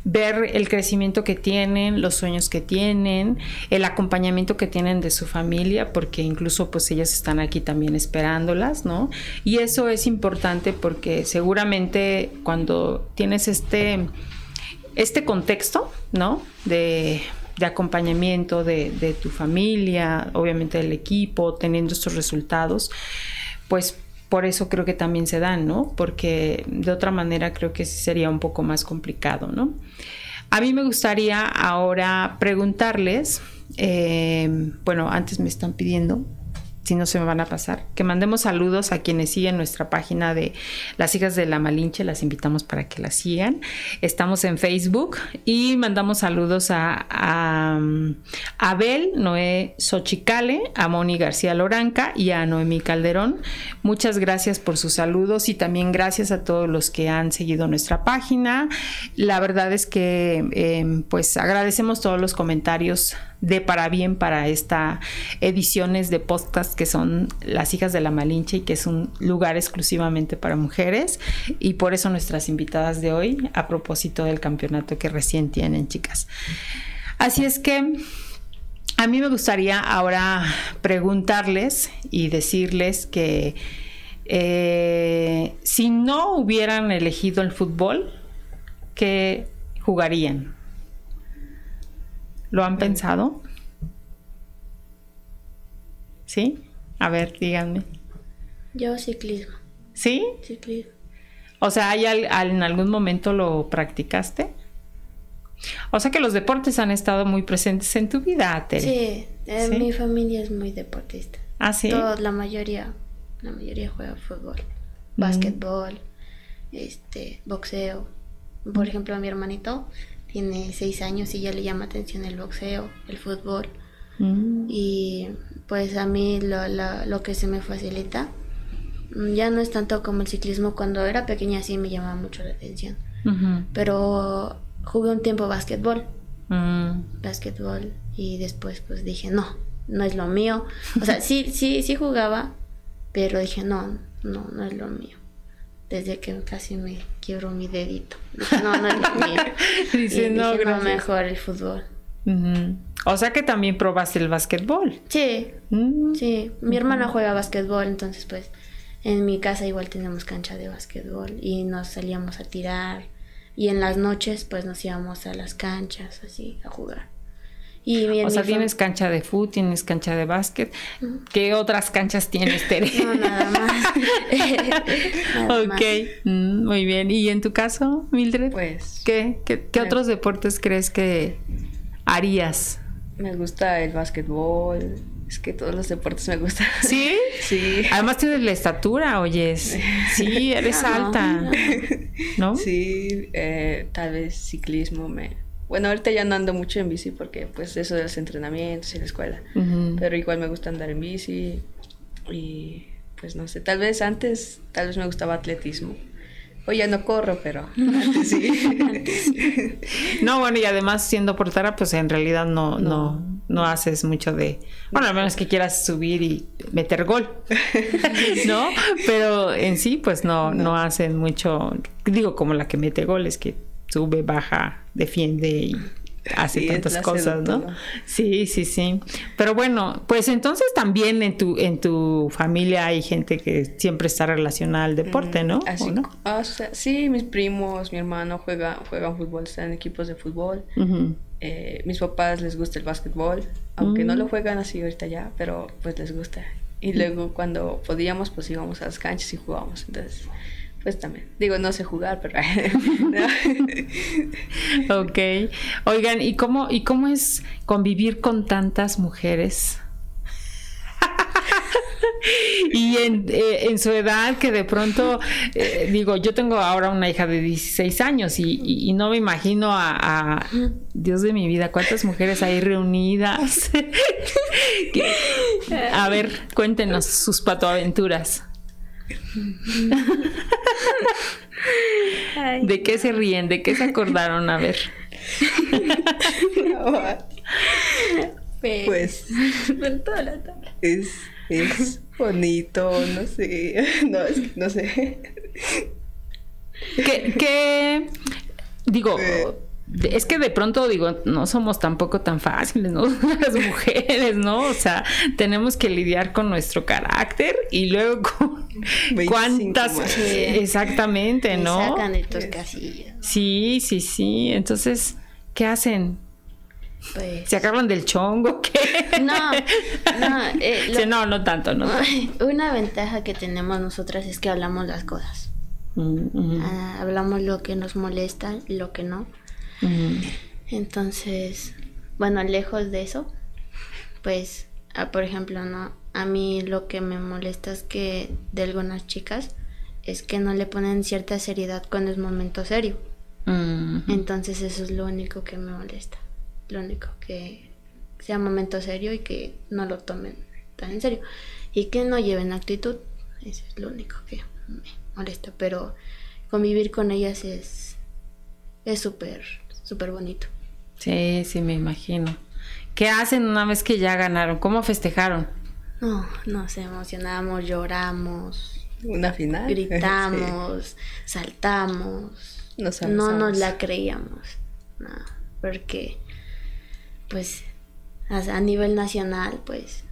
ver el crecimiento que tienen, los sueños que tienen, el acompañamiento que tienen de su familia, porque incluso pues ellas están aquí también esperándolas, ¿no? Y eso es importante porque seguramente cuando tienes este, este contexto, ¿no? De de acompañamiento de, de, tu familia, obviamente del equipo, teniendo estos resultados, pues por eso creo que también se dan, ¿no? Porque de otra manera creo que sería un poco más complicado, ¿no? A mí me gustaría ahora preguntarles, eh, bueno, antes me están pidiendo si no se me van a pasar. Que mandemos saludos a quienes siguen nuestra página de Las Hijas de la Malinche, las invitamos para que la sigan. Estamos en Facebook y mandamos saludos a, Abel Noé Xochicale, a Moni García Loranca y a Noemí Calderón. Muchas gracias por sus saludos y también gracias a todos los que han seguido nuestra página. La verdad es que em, pues agradecemos todos los comentarios de para bien para esta ediciones de podcast que son Las hijas de la Malinche y que es un lugar exclusivamente para mujeres y por eso nuestras invitadas de hoy a propósito del campeonato que recién tienen chicas. Así es que a mí me gustaría ahora preguntarles y decirles que eh, si no hubieran elegido el fútbol, ¿qué jugarían? ¿Lo han pensado? ¿Sí? A ver, díganme. Yo ciclismo. ¿Sí? Ciclismo. O sea, ¿hay en algún momento lo practicaste? O sea que los deportes han estado muy presentes en tu vida, Tere. Sí, eh, mi familia es muy deportista. Ah, sí. la mayoría, la mayoría juega fútbol, mm. básquetbol, este, boxeo. Por ejemplo, mi hermanito tiene seis años y ya le llama atención el boxeo, el fútbol. Mm. Y pues a mí lo, lo, que se me facilita mm, ya no es tanto como el ciclismo. Cuando era pequeña sí me llamaba mucho la atención. Pero jugué un tiempo básquetbol. Mm. Básquetbol. Y después pues dije, no, no es lo mío. O sea, sí, sí, sí jugaba, pero dije, no, no, no es lo mío. Desde que casi me quiebro mi dedito. no, no es lo mío. Dice, no, mejor el fútbol. O sea que también probaste el básquetbol. Sí, mm. sí. Mi hermana juega básquetbol, entonces pues en mi casa igual tenemos cancha de básquetbol y nos salíamos a tirar y en las noches pues nos íbamos a las canchas así a jugar. Y o sea, tienes cancha de fútbol, tienes cancha de básquet. ¿Qué otras canchas tienes, Tere? No, nada más. ok, mm, muy bien. ¿Y en tu caso, Mildred? Pues... ¿Qué, qué, qué otros deportes crees que harías? Me gusta el básquetbol, es que todos los deportes me gustan. ¿Sí? Sí. Además tienes la estatura, oyes. Sí, eres alta. ¿No? Sí, eh, tal vez ciclismo me... Bueno, ahorita ya no ando mucho en bici porque pues eso de los entrenamientos y la escuela. Pero igual me gusta andar en bici y pues no sé, tal vez antes, tal vez me gustaba atletismo. Hoy ya no corro, pero antes sí. No, bueno, y además siendo portera, pues en realidad no, no, no, haces mucho de. Bueno, a menos que quieras subir y meter gol. ¿No? Pero en sí, pues no, no, hacen mucho. Digo, como la que mete goles, que sube, baja, defiende y hace tantas cosas, ¿no? Sí, sí, sí. Pero bueno, pues entonces también en tu en tu familia hay gente que siempre está relacionada al deporte, ¿no? Así, no? Ah, sí, mis primos, mi hermano juega juegan fútbol, están en equipos de fútbol. Eh, mis papás les gusta el básquetbol, aunque no lo mm. juegan así ahorita ya, pero pues les gusta. Y luego cuando podíamos, pues íbamos a las canchas y jugábamos. Entonces, pues también. Digo, no sé jugar, pero... ok. Oigan, ¿y cómo, ¿y cómo es convivir con tantas mujeres? y en, eh, en, su edad que de pronto, eh, digo, yo tengo ahora una hija de 16 años y, no me imagino a, Dios de mi vida, cuántas mujeres hay reunidas. a ver, cuéntenos sus patoaventuras. ¿De qué se ríen? ¿De qué se acordaron? A ver. pues, es, es bonito, no sé, no, es que no sé. ¿Qué, qué digo, eh, es que de pronto digo, no somos tampoco tan fáciles, ¿no? Las mujeres, ¿no? O sea, tenemos que lidiar con nuestro carácter y luego con cuántas exactamente, ¿no? sacan de tus casillas. Sí, sí, sí. Entonces, ¿qué hacen? Pues... ¿Se acaban del chongo? ¿Qué? No, no, eh, no, no tanto, no. Una ventaja que tenemos nosotras es que hablamos las cosas. Mm, ah, hablamos lo que nos molesta, lo que no. Entonces, bueno, lejos de eso, pues, ah, por ejemplo, no, a mí lo que me molesta es que de algunas chicas es que no le ponen cierta seriedad cuando es momento serio. Entonces eso es lo único que me molesta, lo único que sea momento serio y que no lo tomen tan en serio y que no lleven actitud. Eso es lo único que me molesta, pero convivir con ellas es es súper bonito. Sí, sí, me imagino. ¿Qué hacen una vez que ya ganaron? ¿Cómo festejaron? No, nos emocionamos, lloramos. Una final. Gritamos, saltamos. no nos la creíamos. No, porque, pues, a nivel nacional, pues,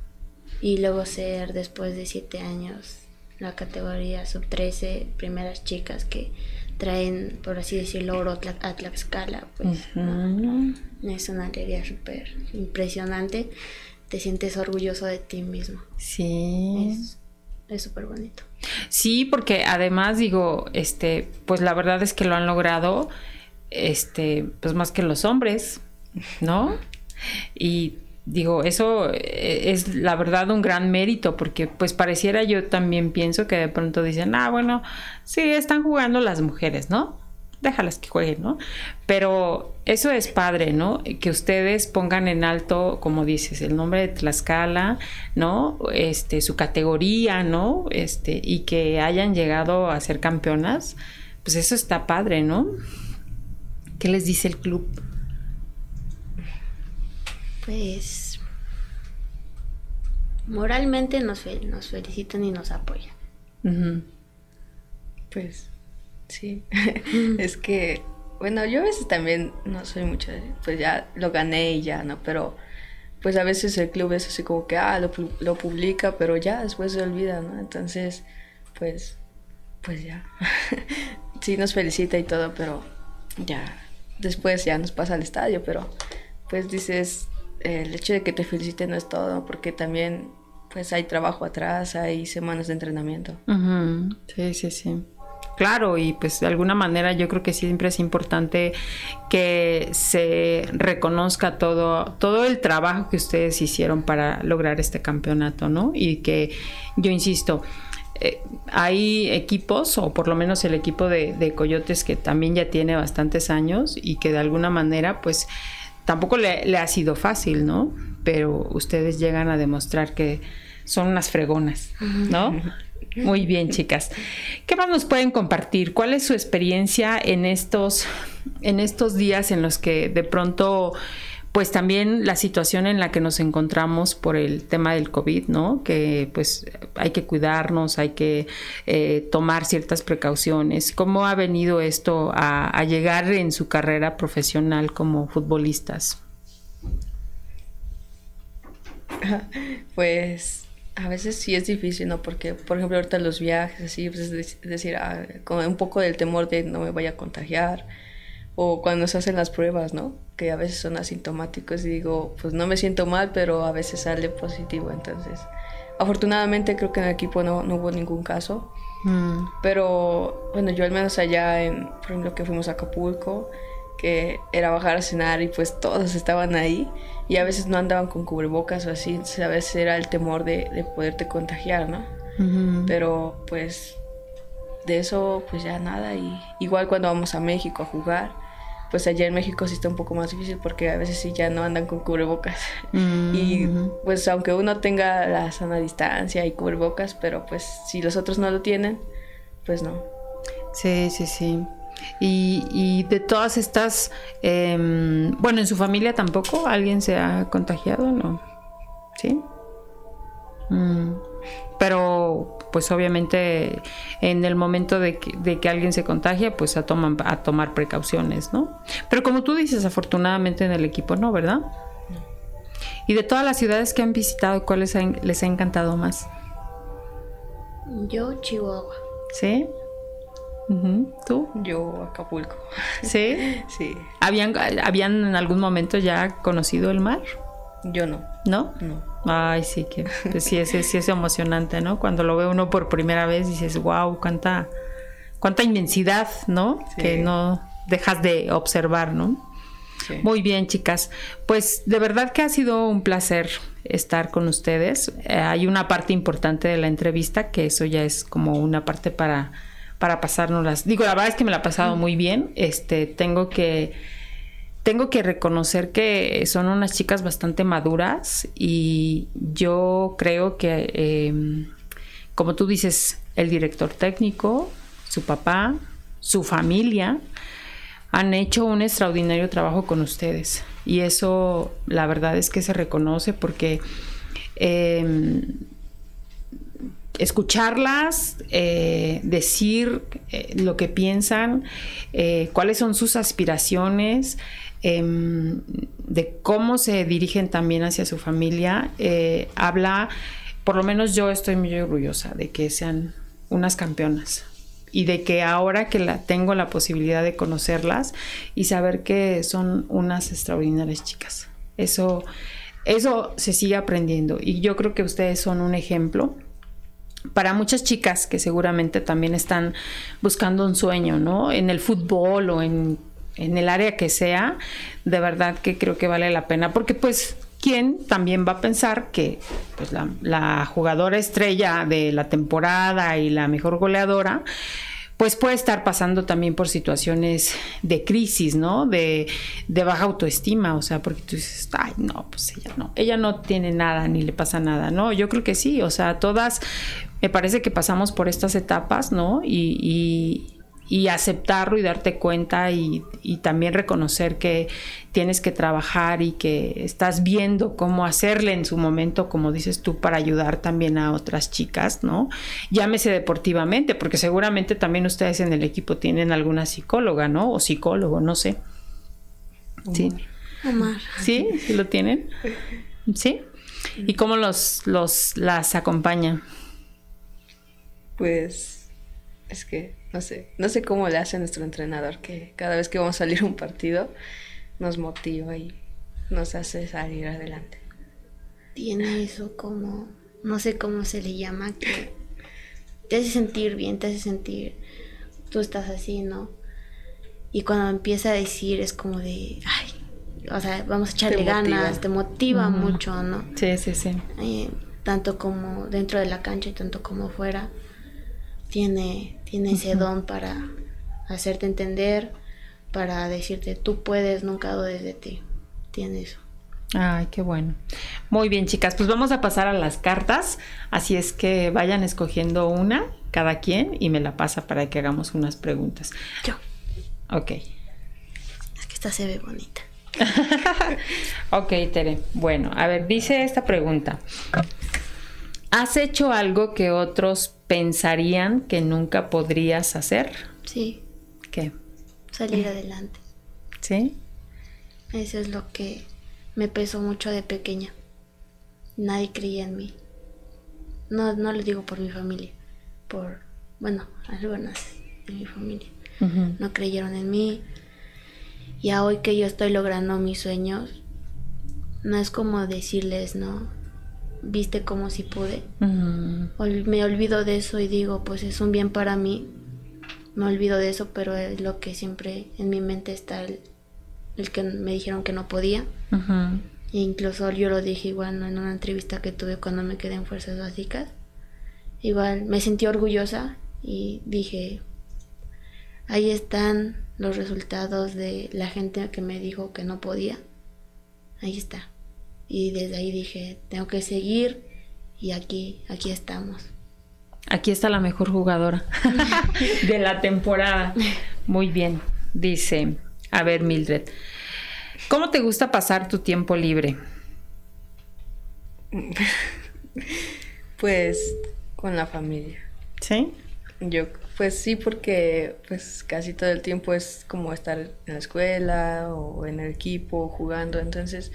y luego ser después de siete años la categoría sub 13, primeras chicas que traen, por así decirlo, oro a Tlaxcala, pues es una alegría súper impresionante. Te sientes orgulloso de ti mismo. Sí. Es súper bonito. Sí, porque además digo, este, pues la verdad es que lo han logrado, este, pues más que los hombres, ¿no? Y digo, eso eh, es la verdad un gran mérito, porque pues pareciera yo también pienso que de pronto dicen, ah, bueno, sí, están jugando las mujeres, ¿no? Déjalas que jueguen, ¿no? Pero eso es padre, ¿no? Que ustedes pongan en alto, como dices, el nombre de Tlaxcala, ¿no? Este, su categoría, ¿no? Este, y que hayan llegado a ser campeonas, pues eso está padre, ¿no? ¿Qué les dice el club? Pues moralmente nos, nos felicitan y nos apoyan. Pues sí, es que, bueno, yo a veces también no soy mucho, pues ya lo gané y ya, ¿no? Pero pues a veces el club es así como que, ah, lo, lo publica, pero ya después se olvida, ¿no? Entonces, pues, pues ya, sí nos felicita y todo, pero ya, después ya nos pasa al estadio, pero pues dices, el hecho de que te feliciten no es todo, porque también pues hay trabajo atrás, hay semanas de entrenamiento. Sí, sí, sí. Claro, y pues de alguna manera yo creo que siempre es importante que se reconozca todo, todo el trabajo que ustedes hicieron para lograr este campeonato, ¿no? Y que yo insisto, eh, hay equipos, o por lo menos el equipo de, de Coyotes que también ya tiene bastantes años y que de alguna manera pues tampoco le, ha sido fácil, ¿no? Pero ustedes llegan a demostrar que son unas fregonas, ¿no? Muy bien, chicas. ¿Qué más nos pueden compartir? ¿Cuál es su experiencia en estos, en estos días en los que de pronto pues también la situación en la que nos encontramos por el tema del COVID, ¿no? Que pues hay que cuidarnos, hay que eh, tomar ciertas precauciones. ¿Cómo ha venido esto a, llegar en su carrera profesional como futbolistas? Pues a veces sí es difícil, ¿no? Porque, por ejemplo, ahorita los viajes, así, pues es decir, ah, con un poco del temor de no me vaya a contagiar o cuando se hacen las pruebas, ¿no? Que a veces son asintomáticos y digo, pues no me siento mal, pero a veces sale positivo. Entonces, afortunadamente creo que en el equipo no, no hubo ningún caso. Mm. Pero bueno, yo al menos allá, en, por ejemplo, que fuimos a Acapulco, que era bajar a cenar y pues todos estaban ahí y a veces no andaban con cubrebocas o así, entonces a veces era el temor de, de poderte contagiar, ¿no? Pero pues de eso pues ya nada y igual cuando vamos a México a jugar pues allá en México sí está un poco más difícil porque a veces sí ya no andan con cubrebocas. Mm, y pues aunque uno tenga la sana distancia y cubrebocas, pero pues si los otros no lo tienen, pues no. Sí, sí, sí. Y, de todas estas, em, bueno, en su familia tampoco alguien se ha contagiado, ¿no? ¿Sí? Mm pero pues obviamente en el momento de que, alguien se contagia, pues a, a tomar precauciones, ¿no? Pero como tú dices, afortunadamente en el equipo no, ¿verdad? Y de todas las ciudades que han visitado, ¿cuáles les ha encantado más? Yo, Chihuahua. ¿Sí? ¿Tú? Yo, Acapulco. ¿Sí? sí. ¿Habían, ¿Habían en algún momento ya conocido el mar? Yo no. ¿No? No. Ay, sí, que pues sí, es, sí es emocionante, ¿no? Cuando lo ve uno por primera vez dices, wow, cuánta, cuánta inmensidad, ¿no? Que no dejas de observar, ¿no? Muy bien, chicas. Pues de verdad que ha sido un placer estar con ustedes. Eh, hay una parte importante de la entrevista que eso ya es como una parte para, para pasárnoslas. Digo, la verdad es que me la ha pasado muy bien. Este, tengo que tengo que reconocer que son unas chicas bastante maduras y yo creo que, em, como tú dices, el director técnico, su papá, su familia, han hecho un extraordinario trabajo con ustedes. Y eso, la verdad es que se reconoce porque em, escucharlas, eh, decir eh, lo que piensan, eh, cuáles son sus aspiraciones, em, de cómo se dirigen también hacia su familia, habla, por lo menos yo estoy muy orgullosa de que sean unas campeonas y de que ahora que la, tengo la posibilidad de conocerlas y saber que son unas extraordinarias chicas. Eso, eso se sigue aprendiendo y yo creo que ustedes son un ejemplo para muchas chicas que seguramente también están buscando un sueño, ¿no? En el fútbol o en, el área que sea, de verdad que creo que vale la pena, porque pues ¿quién también va a pensar que pues, la, jugadora estrella de la temporada y la mejor goleadora pues puede estar pasando también por situaciones de crisis, ¿no? De, de, baja autoestima, o sea, porque tú dices, ay, no, pues ella no, ella no tiene nada, ni le pasa nada, ¿no? Yo creo que sí, o sea, todas, me parece que pasamos por estas etapas, ¿no? y aceptarlo y darte cuenta y, también reconocer que tienes que trabajar y que estás viendo cómo hacerle en su momento, como dices tú, para ayudar también a otras chicas, ¿no? Llámese deportivamente, porque seguramente también ustedes en el equipo tienen alguna psicóloga, ¿no? O psicólogo, no sé. Sí. Omar. ¿Sí? ¿Sí lo tienen? ¿Sí? ¿Y cómo los, los las acompañan? Pues es que no sé, no sé cómo le hace nuestro entrenador que cada vez que vamos a salir a un partido nos motiva y nos hace salir adelante. Tiene eso como, no sé cómo se le llama, que te hace sentir bien, te hace sentir, tú estás así, ¿no? Y cuando empieza a decir es como de, ay, o sea, vamos a echarle ganas, te motiva mucho, ¿no? Sí, sí, sí. Eh, tanto como dentro de la cancha y tanto como fuera tiene, tiene ese don para hacerte entender, para decirte, tú puedes, nunca dudes de ti. Tiene eso. Ay, qué bueno. Muy bien, chicas, pues vamos a pasar a las cartas. Así es que vayan escogiendo una, cada quien, y me la pasa para que hagamos unas preguntas. Yo. Ok. Es que esta se ve bonita. ok, Tere. Bueno, a ver, dice esta pregunta. ¿Has hecho algo que otros pensarían que nunca podrías hacer? Sí. ¿Qué? Salir adelante. ¿Sí? Eso es lo que me pesó mucho de pequeña. Nadie creía en mí. No, no lo digo por mi familia, por, bueno, algunas de mi familia. No creyeron en mí. Y a hoy que yo estoy logrando mis sueños, no es como decirles, no, viste como si pude. Me olvido de eso y digo, pues es un bien para mí. Me olvido de eso, pero es lo que siempre en mi mente está el, el que me dijeron que no podía. E incluso yo lo dije igual en una entrevista que tuve cuando me quedé en Fuerzas Básicas. Igual me sentí orgullosa y dije, ahí están los resultados de la gente que me dijo que no podía. Ahí está. Y desde ahí dije, tengo que seguir y aquí, aquí estamos. Aquí está la mejor jugadora de la temporada. Muy bien, dice, a ver Mildred, ¿cómo te gusta pasar tu tiempo libre? Pues con la familia. ¿Sí? Yo, pues sí, porque pues casi todo el tiempo es como estar en la escuela o en el equipo jugando, entonces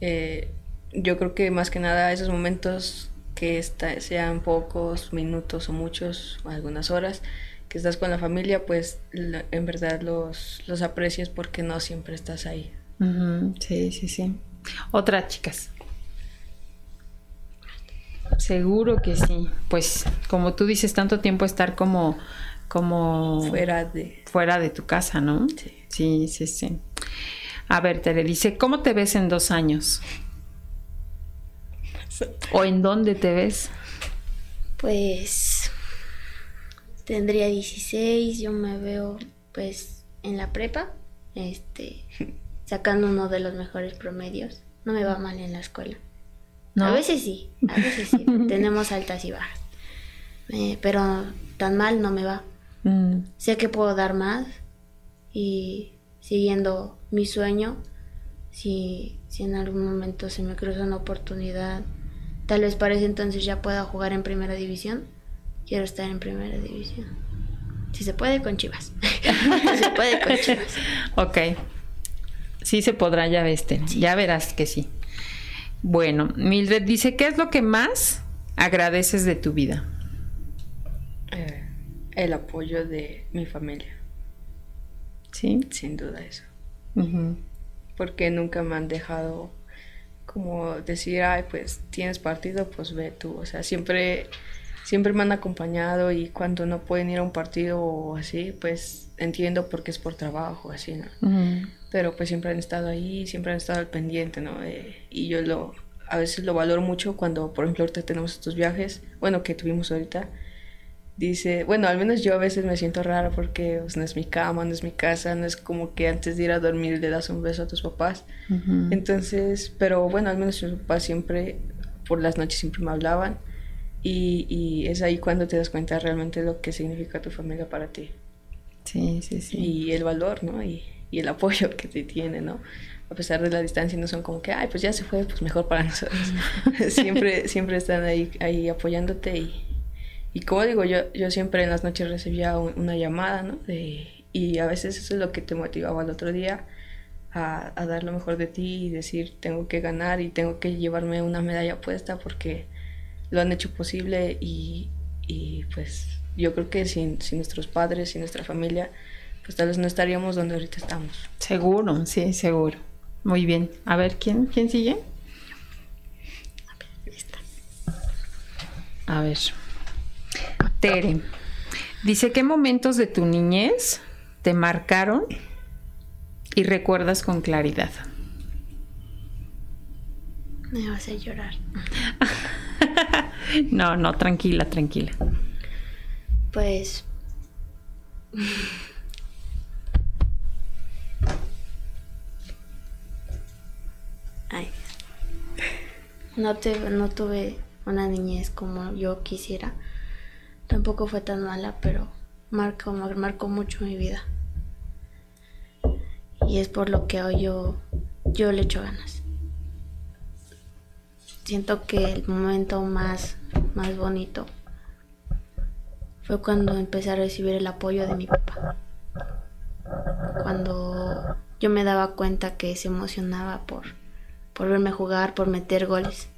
eh, yo creo que más que nada esos momentos que sean pocos minutos o muchos, o algunas horas, que estás con la familia, pues en verdad los, los aprecias porque no siempre estás ahí. Sí, sí, sí. Otras chicas. Seguro que sí. Pues como tú dices, tanto tiempo estar como como fuera de fuera de tu casa, ¿no? Sí, sí, sí. sí. A ver, te le dice, ¿cómo te ves en dos años? ¿O en dónde te ves? Pues tendría 16, yo me veo pues en la prepa, este, sacando uno de los mejores promedios. No me va mal en la escuela. A veces sí, a veces sí. Tenemos altas y bajas. Eh, pero tan mal no me va. Mm. Sé que puedo dar más y siguiendo mi sueño, si, si en algún momento se me cruza una oportunidad, tal vez para ese entonces ya pueda jugar en primera división, quiero estar en primera división. Si se puede con Chivas. se puede con Chivas. Ok. Sí se podrá, ya ves, ya verás que sí. Bueno, Mildred dice, ¿qué es lo que más agradeces de tu vida? Eh, el apoyo de mi familia. Sí. Sin duda eso. Porque nunca me han dejado como decir, ay, pues tienes partido, pues ve tú. O sea, siempre, siempre me han acompañado y cuando no pueden ir a un partido o así, pues entiendo porque es por trabajo, así, ¿no? Pero pues siempre han estado ahí, siempre han estado al pendiente, ¿no? Eh, y yo lo, a veces lo valoro mucho cuando, por ejemplo, ahorita tenemos estos viajes, bueno, que tuvimos ahorita, dice, bueno, al menos yo a veces me siento rara porque pues, no es mi cama, no es mi casa, no es como que antes de ir a dormir le das un beso a tus papás. Entonces, pero bueno, al menos mis papás siempre, por las noches siempre me hablaban y, y, es ahí cuando te das cuenta realmente lo que significa tu familia para ti. Sí, sí, sí. Y el valor, ¿no? Y, y el apoyo que te tiene, ¿no? A pesar de la distancia, no son como que, ay, pues ya se fue, pues mejor para nosotros. siempre, siempre están ahí, ahí apoyándote y, y como digo, yo, yo siempre en las noches recibía una llamada, ¿no? y a veces eso es lo que te motivaba al otro día a, a, dar lo mejor de ti y decir, tengo que ganar y tengo que llevarme una medalla puesta porque lo han hecho posible y, y pues yo creo que sin, sin nuestros padres, sin nuestra familia, pues tal vez no estaríamos donde ahorita estamos. Seguro, sí, seguro. Muy bien. A ver, ¿quién, quién sigue? A ver. Tere. Dice, ¿qué momentos de tu niñez te marcaron y recuerdas con claridad? Me vas a llorar. no, no, tranquila, tranquila. Pues... Ay. No, te, no tuve una niñez como yo quisiera Tampoco fue tan mala, pero marcó, marcó mucho mi vida. Y es por lo que hoy yo, yo le echo ganas. Siento que el momento más, más bonito fue cuando empecé a recibir el apoyo de mi papá. Cuando yo me daba cuenta que se emocionaba por, por verme jugar, por meter goles.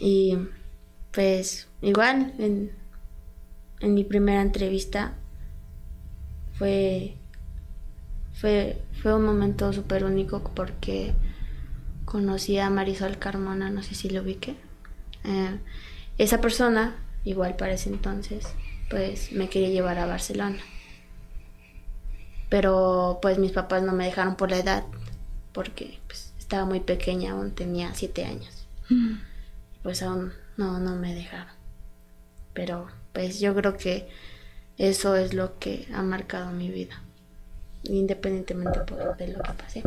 Y pues igual en, mi primera entrevista fue, fue, fue un momento súper único porque conocí a Marisol Carmona, no sé si lo ubiqué. Eh, esa persona, igual para ese entonces, pues me quería llevar a Barcelona. Pero pues mis papás no me dejaron por la edad, porque pues, estaba muy pequeña, aún tenía siete años. Pues aún no, no me dejaron. Pero pues yo creo que eso es lo que ha marcado mi vida, independientemente de lo que pasé.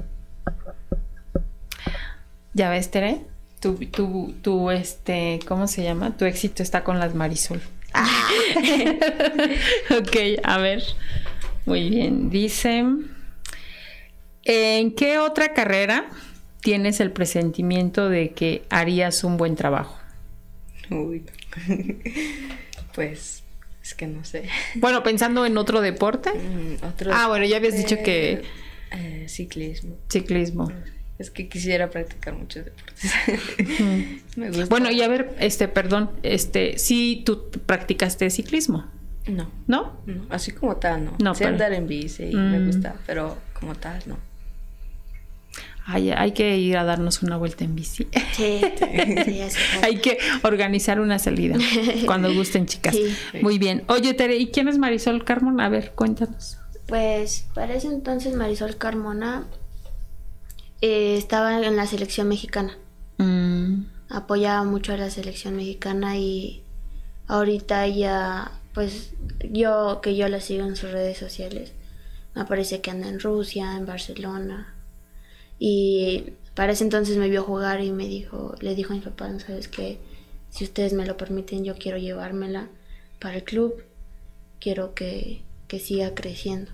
Ya ves, Tere, tu, tu, tu, este, ¿cómo se llama? Tu éxito está con las Marisol. Ah. ok, a ver. Muy bien. Dice, ¿en qué otra carrera tienes el presentimiento de que harías un buen trabajo? Uy, pues es que no sé. Bueno, pensando en otro deporte. Mm, ah, bueno, ya habías dicho que... Eh, ciclismo. Ciclismo. Es que quisiera practicar muchos deportes. Me gusta. Bueno, y a ver, este, perdón, este, sí, tú practicaste ciclismo. No. ¿No? así como tal, no. no sé andar en bici y me mm. gusta, pero como tal, no. Hay que ir a darnos una vuelta en bici. Sí, hay que organizar una salida cuando gusten, chicas. Muy bien. Oye, Tere, ¿y quién es Marisol Carmona? A ver, cuéntanos. Pues para ese entonces Marisol Carmona eh, estaba en la selección mexicana. Mm. Apoyaba mucho a la selección mexicana y ahorita ella pues yo que yo la sigo en sus redes sociales, me parece que anda en Rusia, en Barcelona. Y para ese entonces me vio jugar y me dijo, le dijo a mi papá, ¿sabes qué? Si ustedes me lo permiten, yo quiero llevármela para el club. Quiero que, que siga creciendo.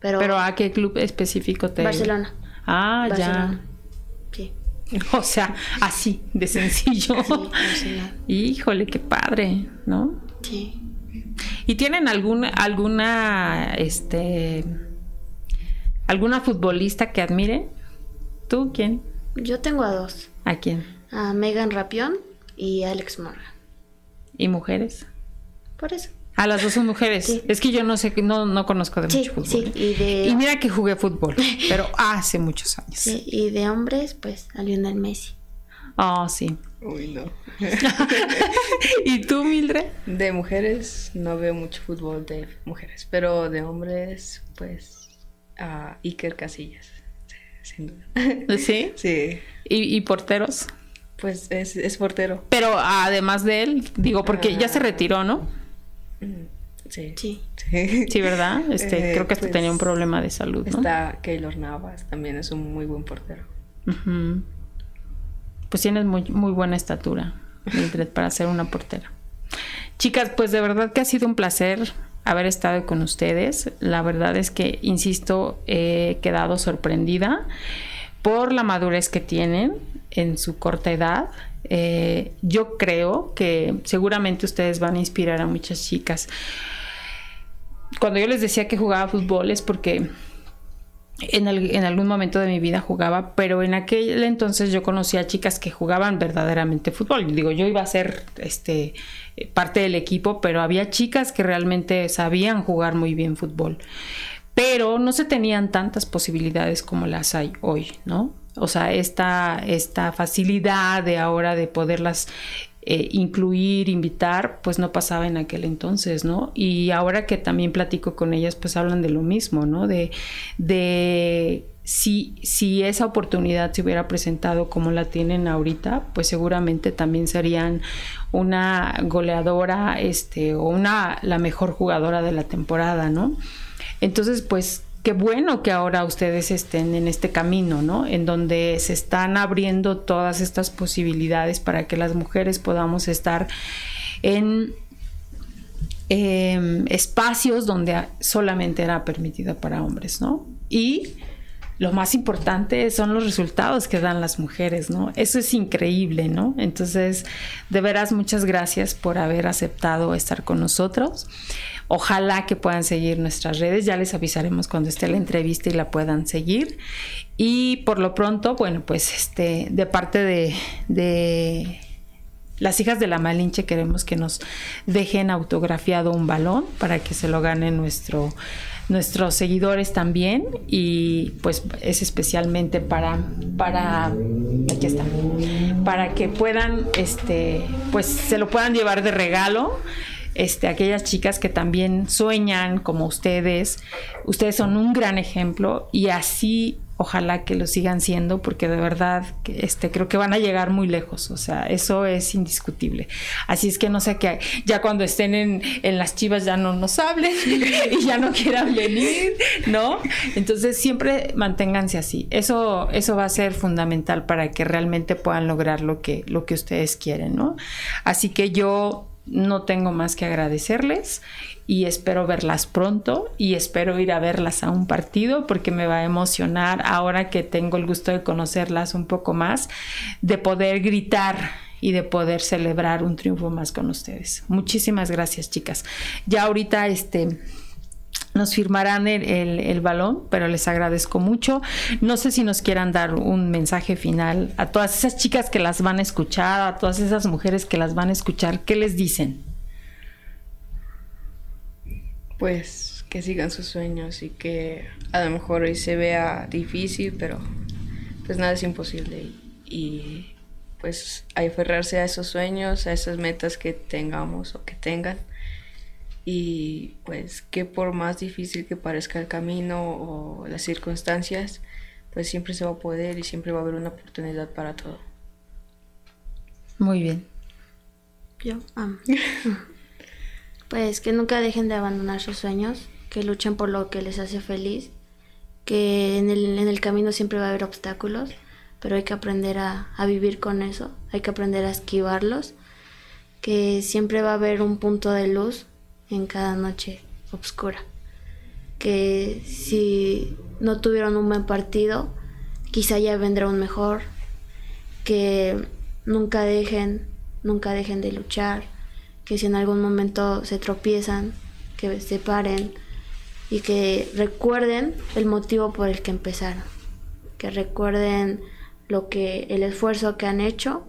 Pero, ¿Pero a qué club específico te... Barcelona. Ah, ya. Sí. O sea, así, de sencillo. Sí, Híjole, qué padre, ¿no? Sí. ¿Y tienen alguna, alguna, este, alguna futbolista que admire? ¿Tú quién? Yo tengo a dos. ¿A quién? A Megan Rapión y Alex Morgan. ¿Y mujeres? Por eso. A las dos son mujeres. Es que yo no sé, no, no conozco de mucho fútbol. Sí, y, mira que jugué fútbol, pero hace muchos años. Sí, y de hombres, pues a Lionel Messi. Oh, sí. Uy, no. ¿Y tú, Mildred? De mujeres no veo mucho fútbol de mujeres, pero de hombres, pues a Iker Casillas, sin duda. ¿Sí? Sí. ¿Y, porteros? Pues es, es, portero. Pero además de él, digo, porque ya se retiró, ¿no? Sí. Sí. Sí, ¿verdad? Este, eh, creo que hasta tenía un pues, problema de salud, ¿no? Está Keylor Navas, también es un muy buen portero. Pues tienes muy, muy buena estatura, Mildred, para ser una portera. Chicas, pues de verdad que ha sido un placer haber estado con ustedes. La verdad es que, insisto, he quedado sorprendida por la madurez que tienen en su corta edad eh, yo creo que seguramente ustedes van a inspirar a muchas chicas. Cuando yo les decía que jugaba fútbol es porque en, algún momento de mi vida jugaba, pero en aquel entonces yo conocía chicas que jugaban verdaderamente fútbol. Digo, yo iba a ser este, parte del equipo, pero había chicas que realmente sabían jugar muy bien fútbol. Pero no se tenían tantas posibilidades como las hay hoy, ¿no? O sea, esta, esta facilidad de ahora de poderlas eh, incluir, invitar, pues no pasaba en aquel entonces, ¿no? Y ahora que también platico con ellas, pues hablan de lo mismo, ¿no? De, de si, si esa oportunidad se hubiera presentado como la tienen ahorita, pues seguramente también serían una goleadora, este, o una, la mejor jugadora de la temporada, ¿no? Entonces, pues qué bueno que ahora ustedes estén en este camino, ¿no? En donde se están abriendo todas estas posibilidades para que las mujeres podamos estar en em, espacios donde solamente era permitida para hombres, ¿no? Y lo más importante son los resultados que dan las mujeres, ¿no? Eso es increíble, ¿no? Entonces, de veras, muchas gracias por haber aceptado estar con nosotros. Ojalá que puedan seguir nuestras redes, ya les avisaremos cuando esté la entrevista y la puedan seguir. Y por lo pronto, bueno, pues este, de parte de, las hijas de la Malinche queremos que nos dejen autografiado un balón para que se lo gane nuestro nuestros seguidores también. Y pues es especialmente para para aquí está para que puedan este pues se lo puedan llevar de regalo este, aquellas chicas que también sueñan como ustedes. Ustedes son un gran ejemplo y así ojalá que lo sigan siendo porque de verdad este, creo que van a llegar muy lejos, o sea, eso es indiscutible. Así es que no sé qué, ya cuando estén en, las chivas ya no nos hablen y ya no quieran venir, ¿no? Entonces siempre manténganse así. Eso, eso va a ser fundamental para que realmente puedan lograr lo que, lo que ustedes quieren, ¿no? Así que yo no tengo más que agradecerles y espero verlas pronto y espero ir a verlas a un partido porque me va a emocionar ahora que tengo el gusto de conocerlas un poco más, de poder gritar y de poder celebrar un triunfo más con ustedes. Muchísimas gracias, chicas. Ya ahorita este nos firmarán el, balón, pero les agradezco mucho. No sé si nos quieran dar un mensaje final a todas esas chicas que las van a escuchar, a todas esas mujeres que las van a escuchar, ¿qué les dicen? Pues que sigan sus sueños y que a lo mejor hoy se vea difícil, pero pues nada es imposible y, y pues aferrarse a esos sueños, a esas metas que tengamos o que tengan y pues que por más difícil que parezca el camino o las circunstancias, pues siempre se va a poder y siempre va a haber una oportunidad para todo. Muy bien. Yo amo. Pues que nunca dejen de abandonar sus sueños, que luchen por lo que les hace feliz, que en el, en el camino siempre va a haber obstáculos, pero hay que aprender a, a vivir con eso, hay que aprender a esquivarlos, que siempre va a haber un punto de luz en cada noche oscura, que si no tuvieron un buen partido, quizá ya vendrá un mejor, que nunca dejen, nunca dejen de luchar, que si en algún momento se tropiezan, que se paren. Y que recuerden el motivo por el que empezaron, que recuerden lo que el esfuerzo que han hecho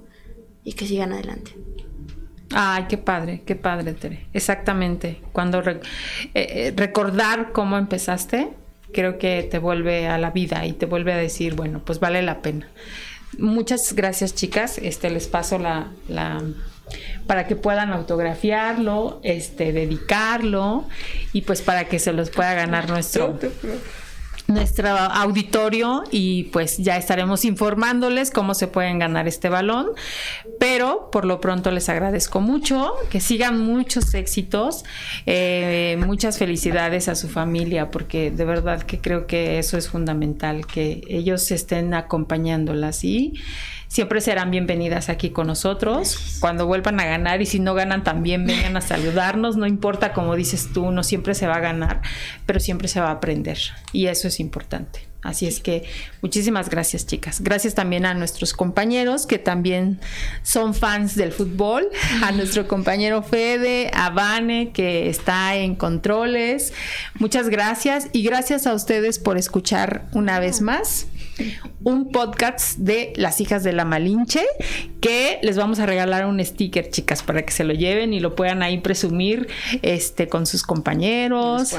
y que sigan adelante. Ay, qué padre, qué padre, Tere. Exactamente. Cuando eh, eh, recordar cómo empezaste, creo que te vuelve a la vida y te vuelve a decir, bueno, pues vale la pena. Muchas gracias, chicas. Este les paso la, la para que puedan autografiarlo, este, dedicarlo y pues para que se los pueda ganar nuestro nuestro auditorio y pues ya estaremos informándoles cómo se pueden ganar este balón. Pero por lo pronto les agradezco mucho, que sigan muchos éxitos, eh, muchas felicidades a su familia, porque de verdad que creo que eso es fundamental, que ellos estén acompañándolas y siempre serán bienvenidas aquí con nosotros. Cuando vuelvan a ganar y si no ganan también vengan a saludarnos, no importa como dices tú, no siempre se va a ganar, pero siempre se va a aprender. Y eso es importante. Así es que muchísimas gracias chicas. Gracias también a nuestros compañeros que también son fans del fútbol, a nuestro compañero Fede, a Vane que está en controles. Muchas gracias. Y gracias a ustedes por escuchar una vez más un podcast de las hijas de la Malinche que les vamos a regalar un sticker, chicas, para que se lo lleven y lo puedan ahí presumir este con sus compañeros.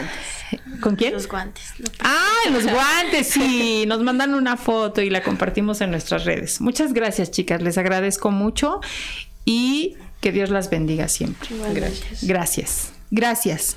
¿Con quién? Los guantes. Ah, los guantes, sí. Nos mandan una foto y la compartimos en nuestras redes. Muchas gracias, chicas. Les agradezco mucho y que Dios las bendiga siempre. Gracias. Gracias. Gracias.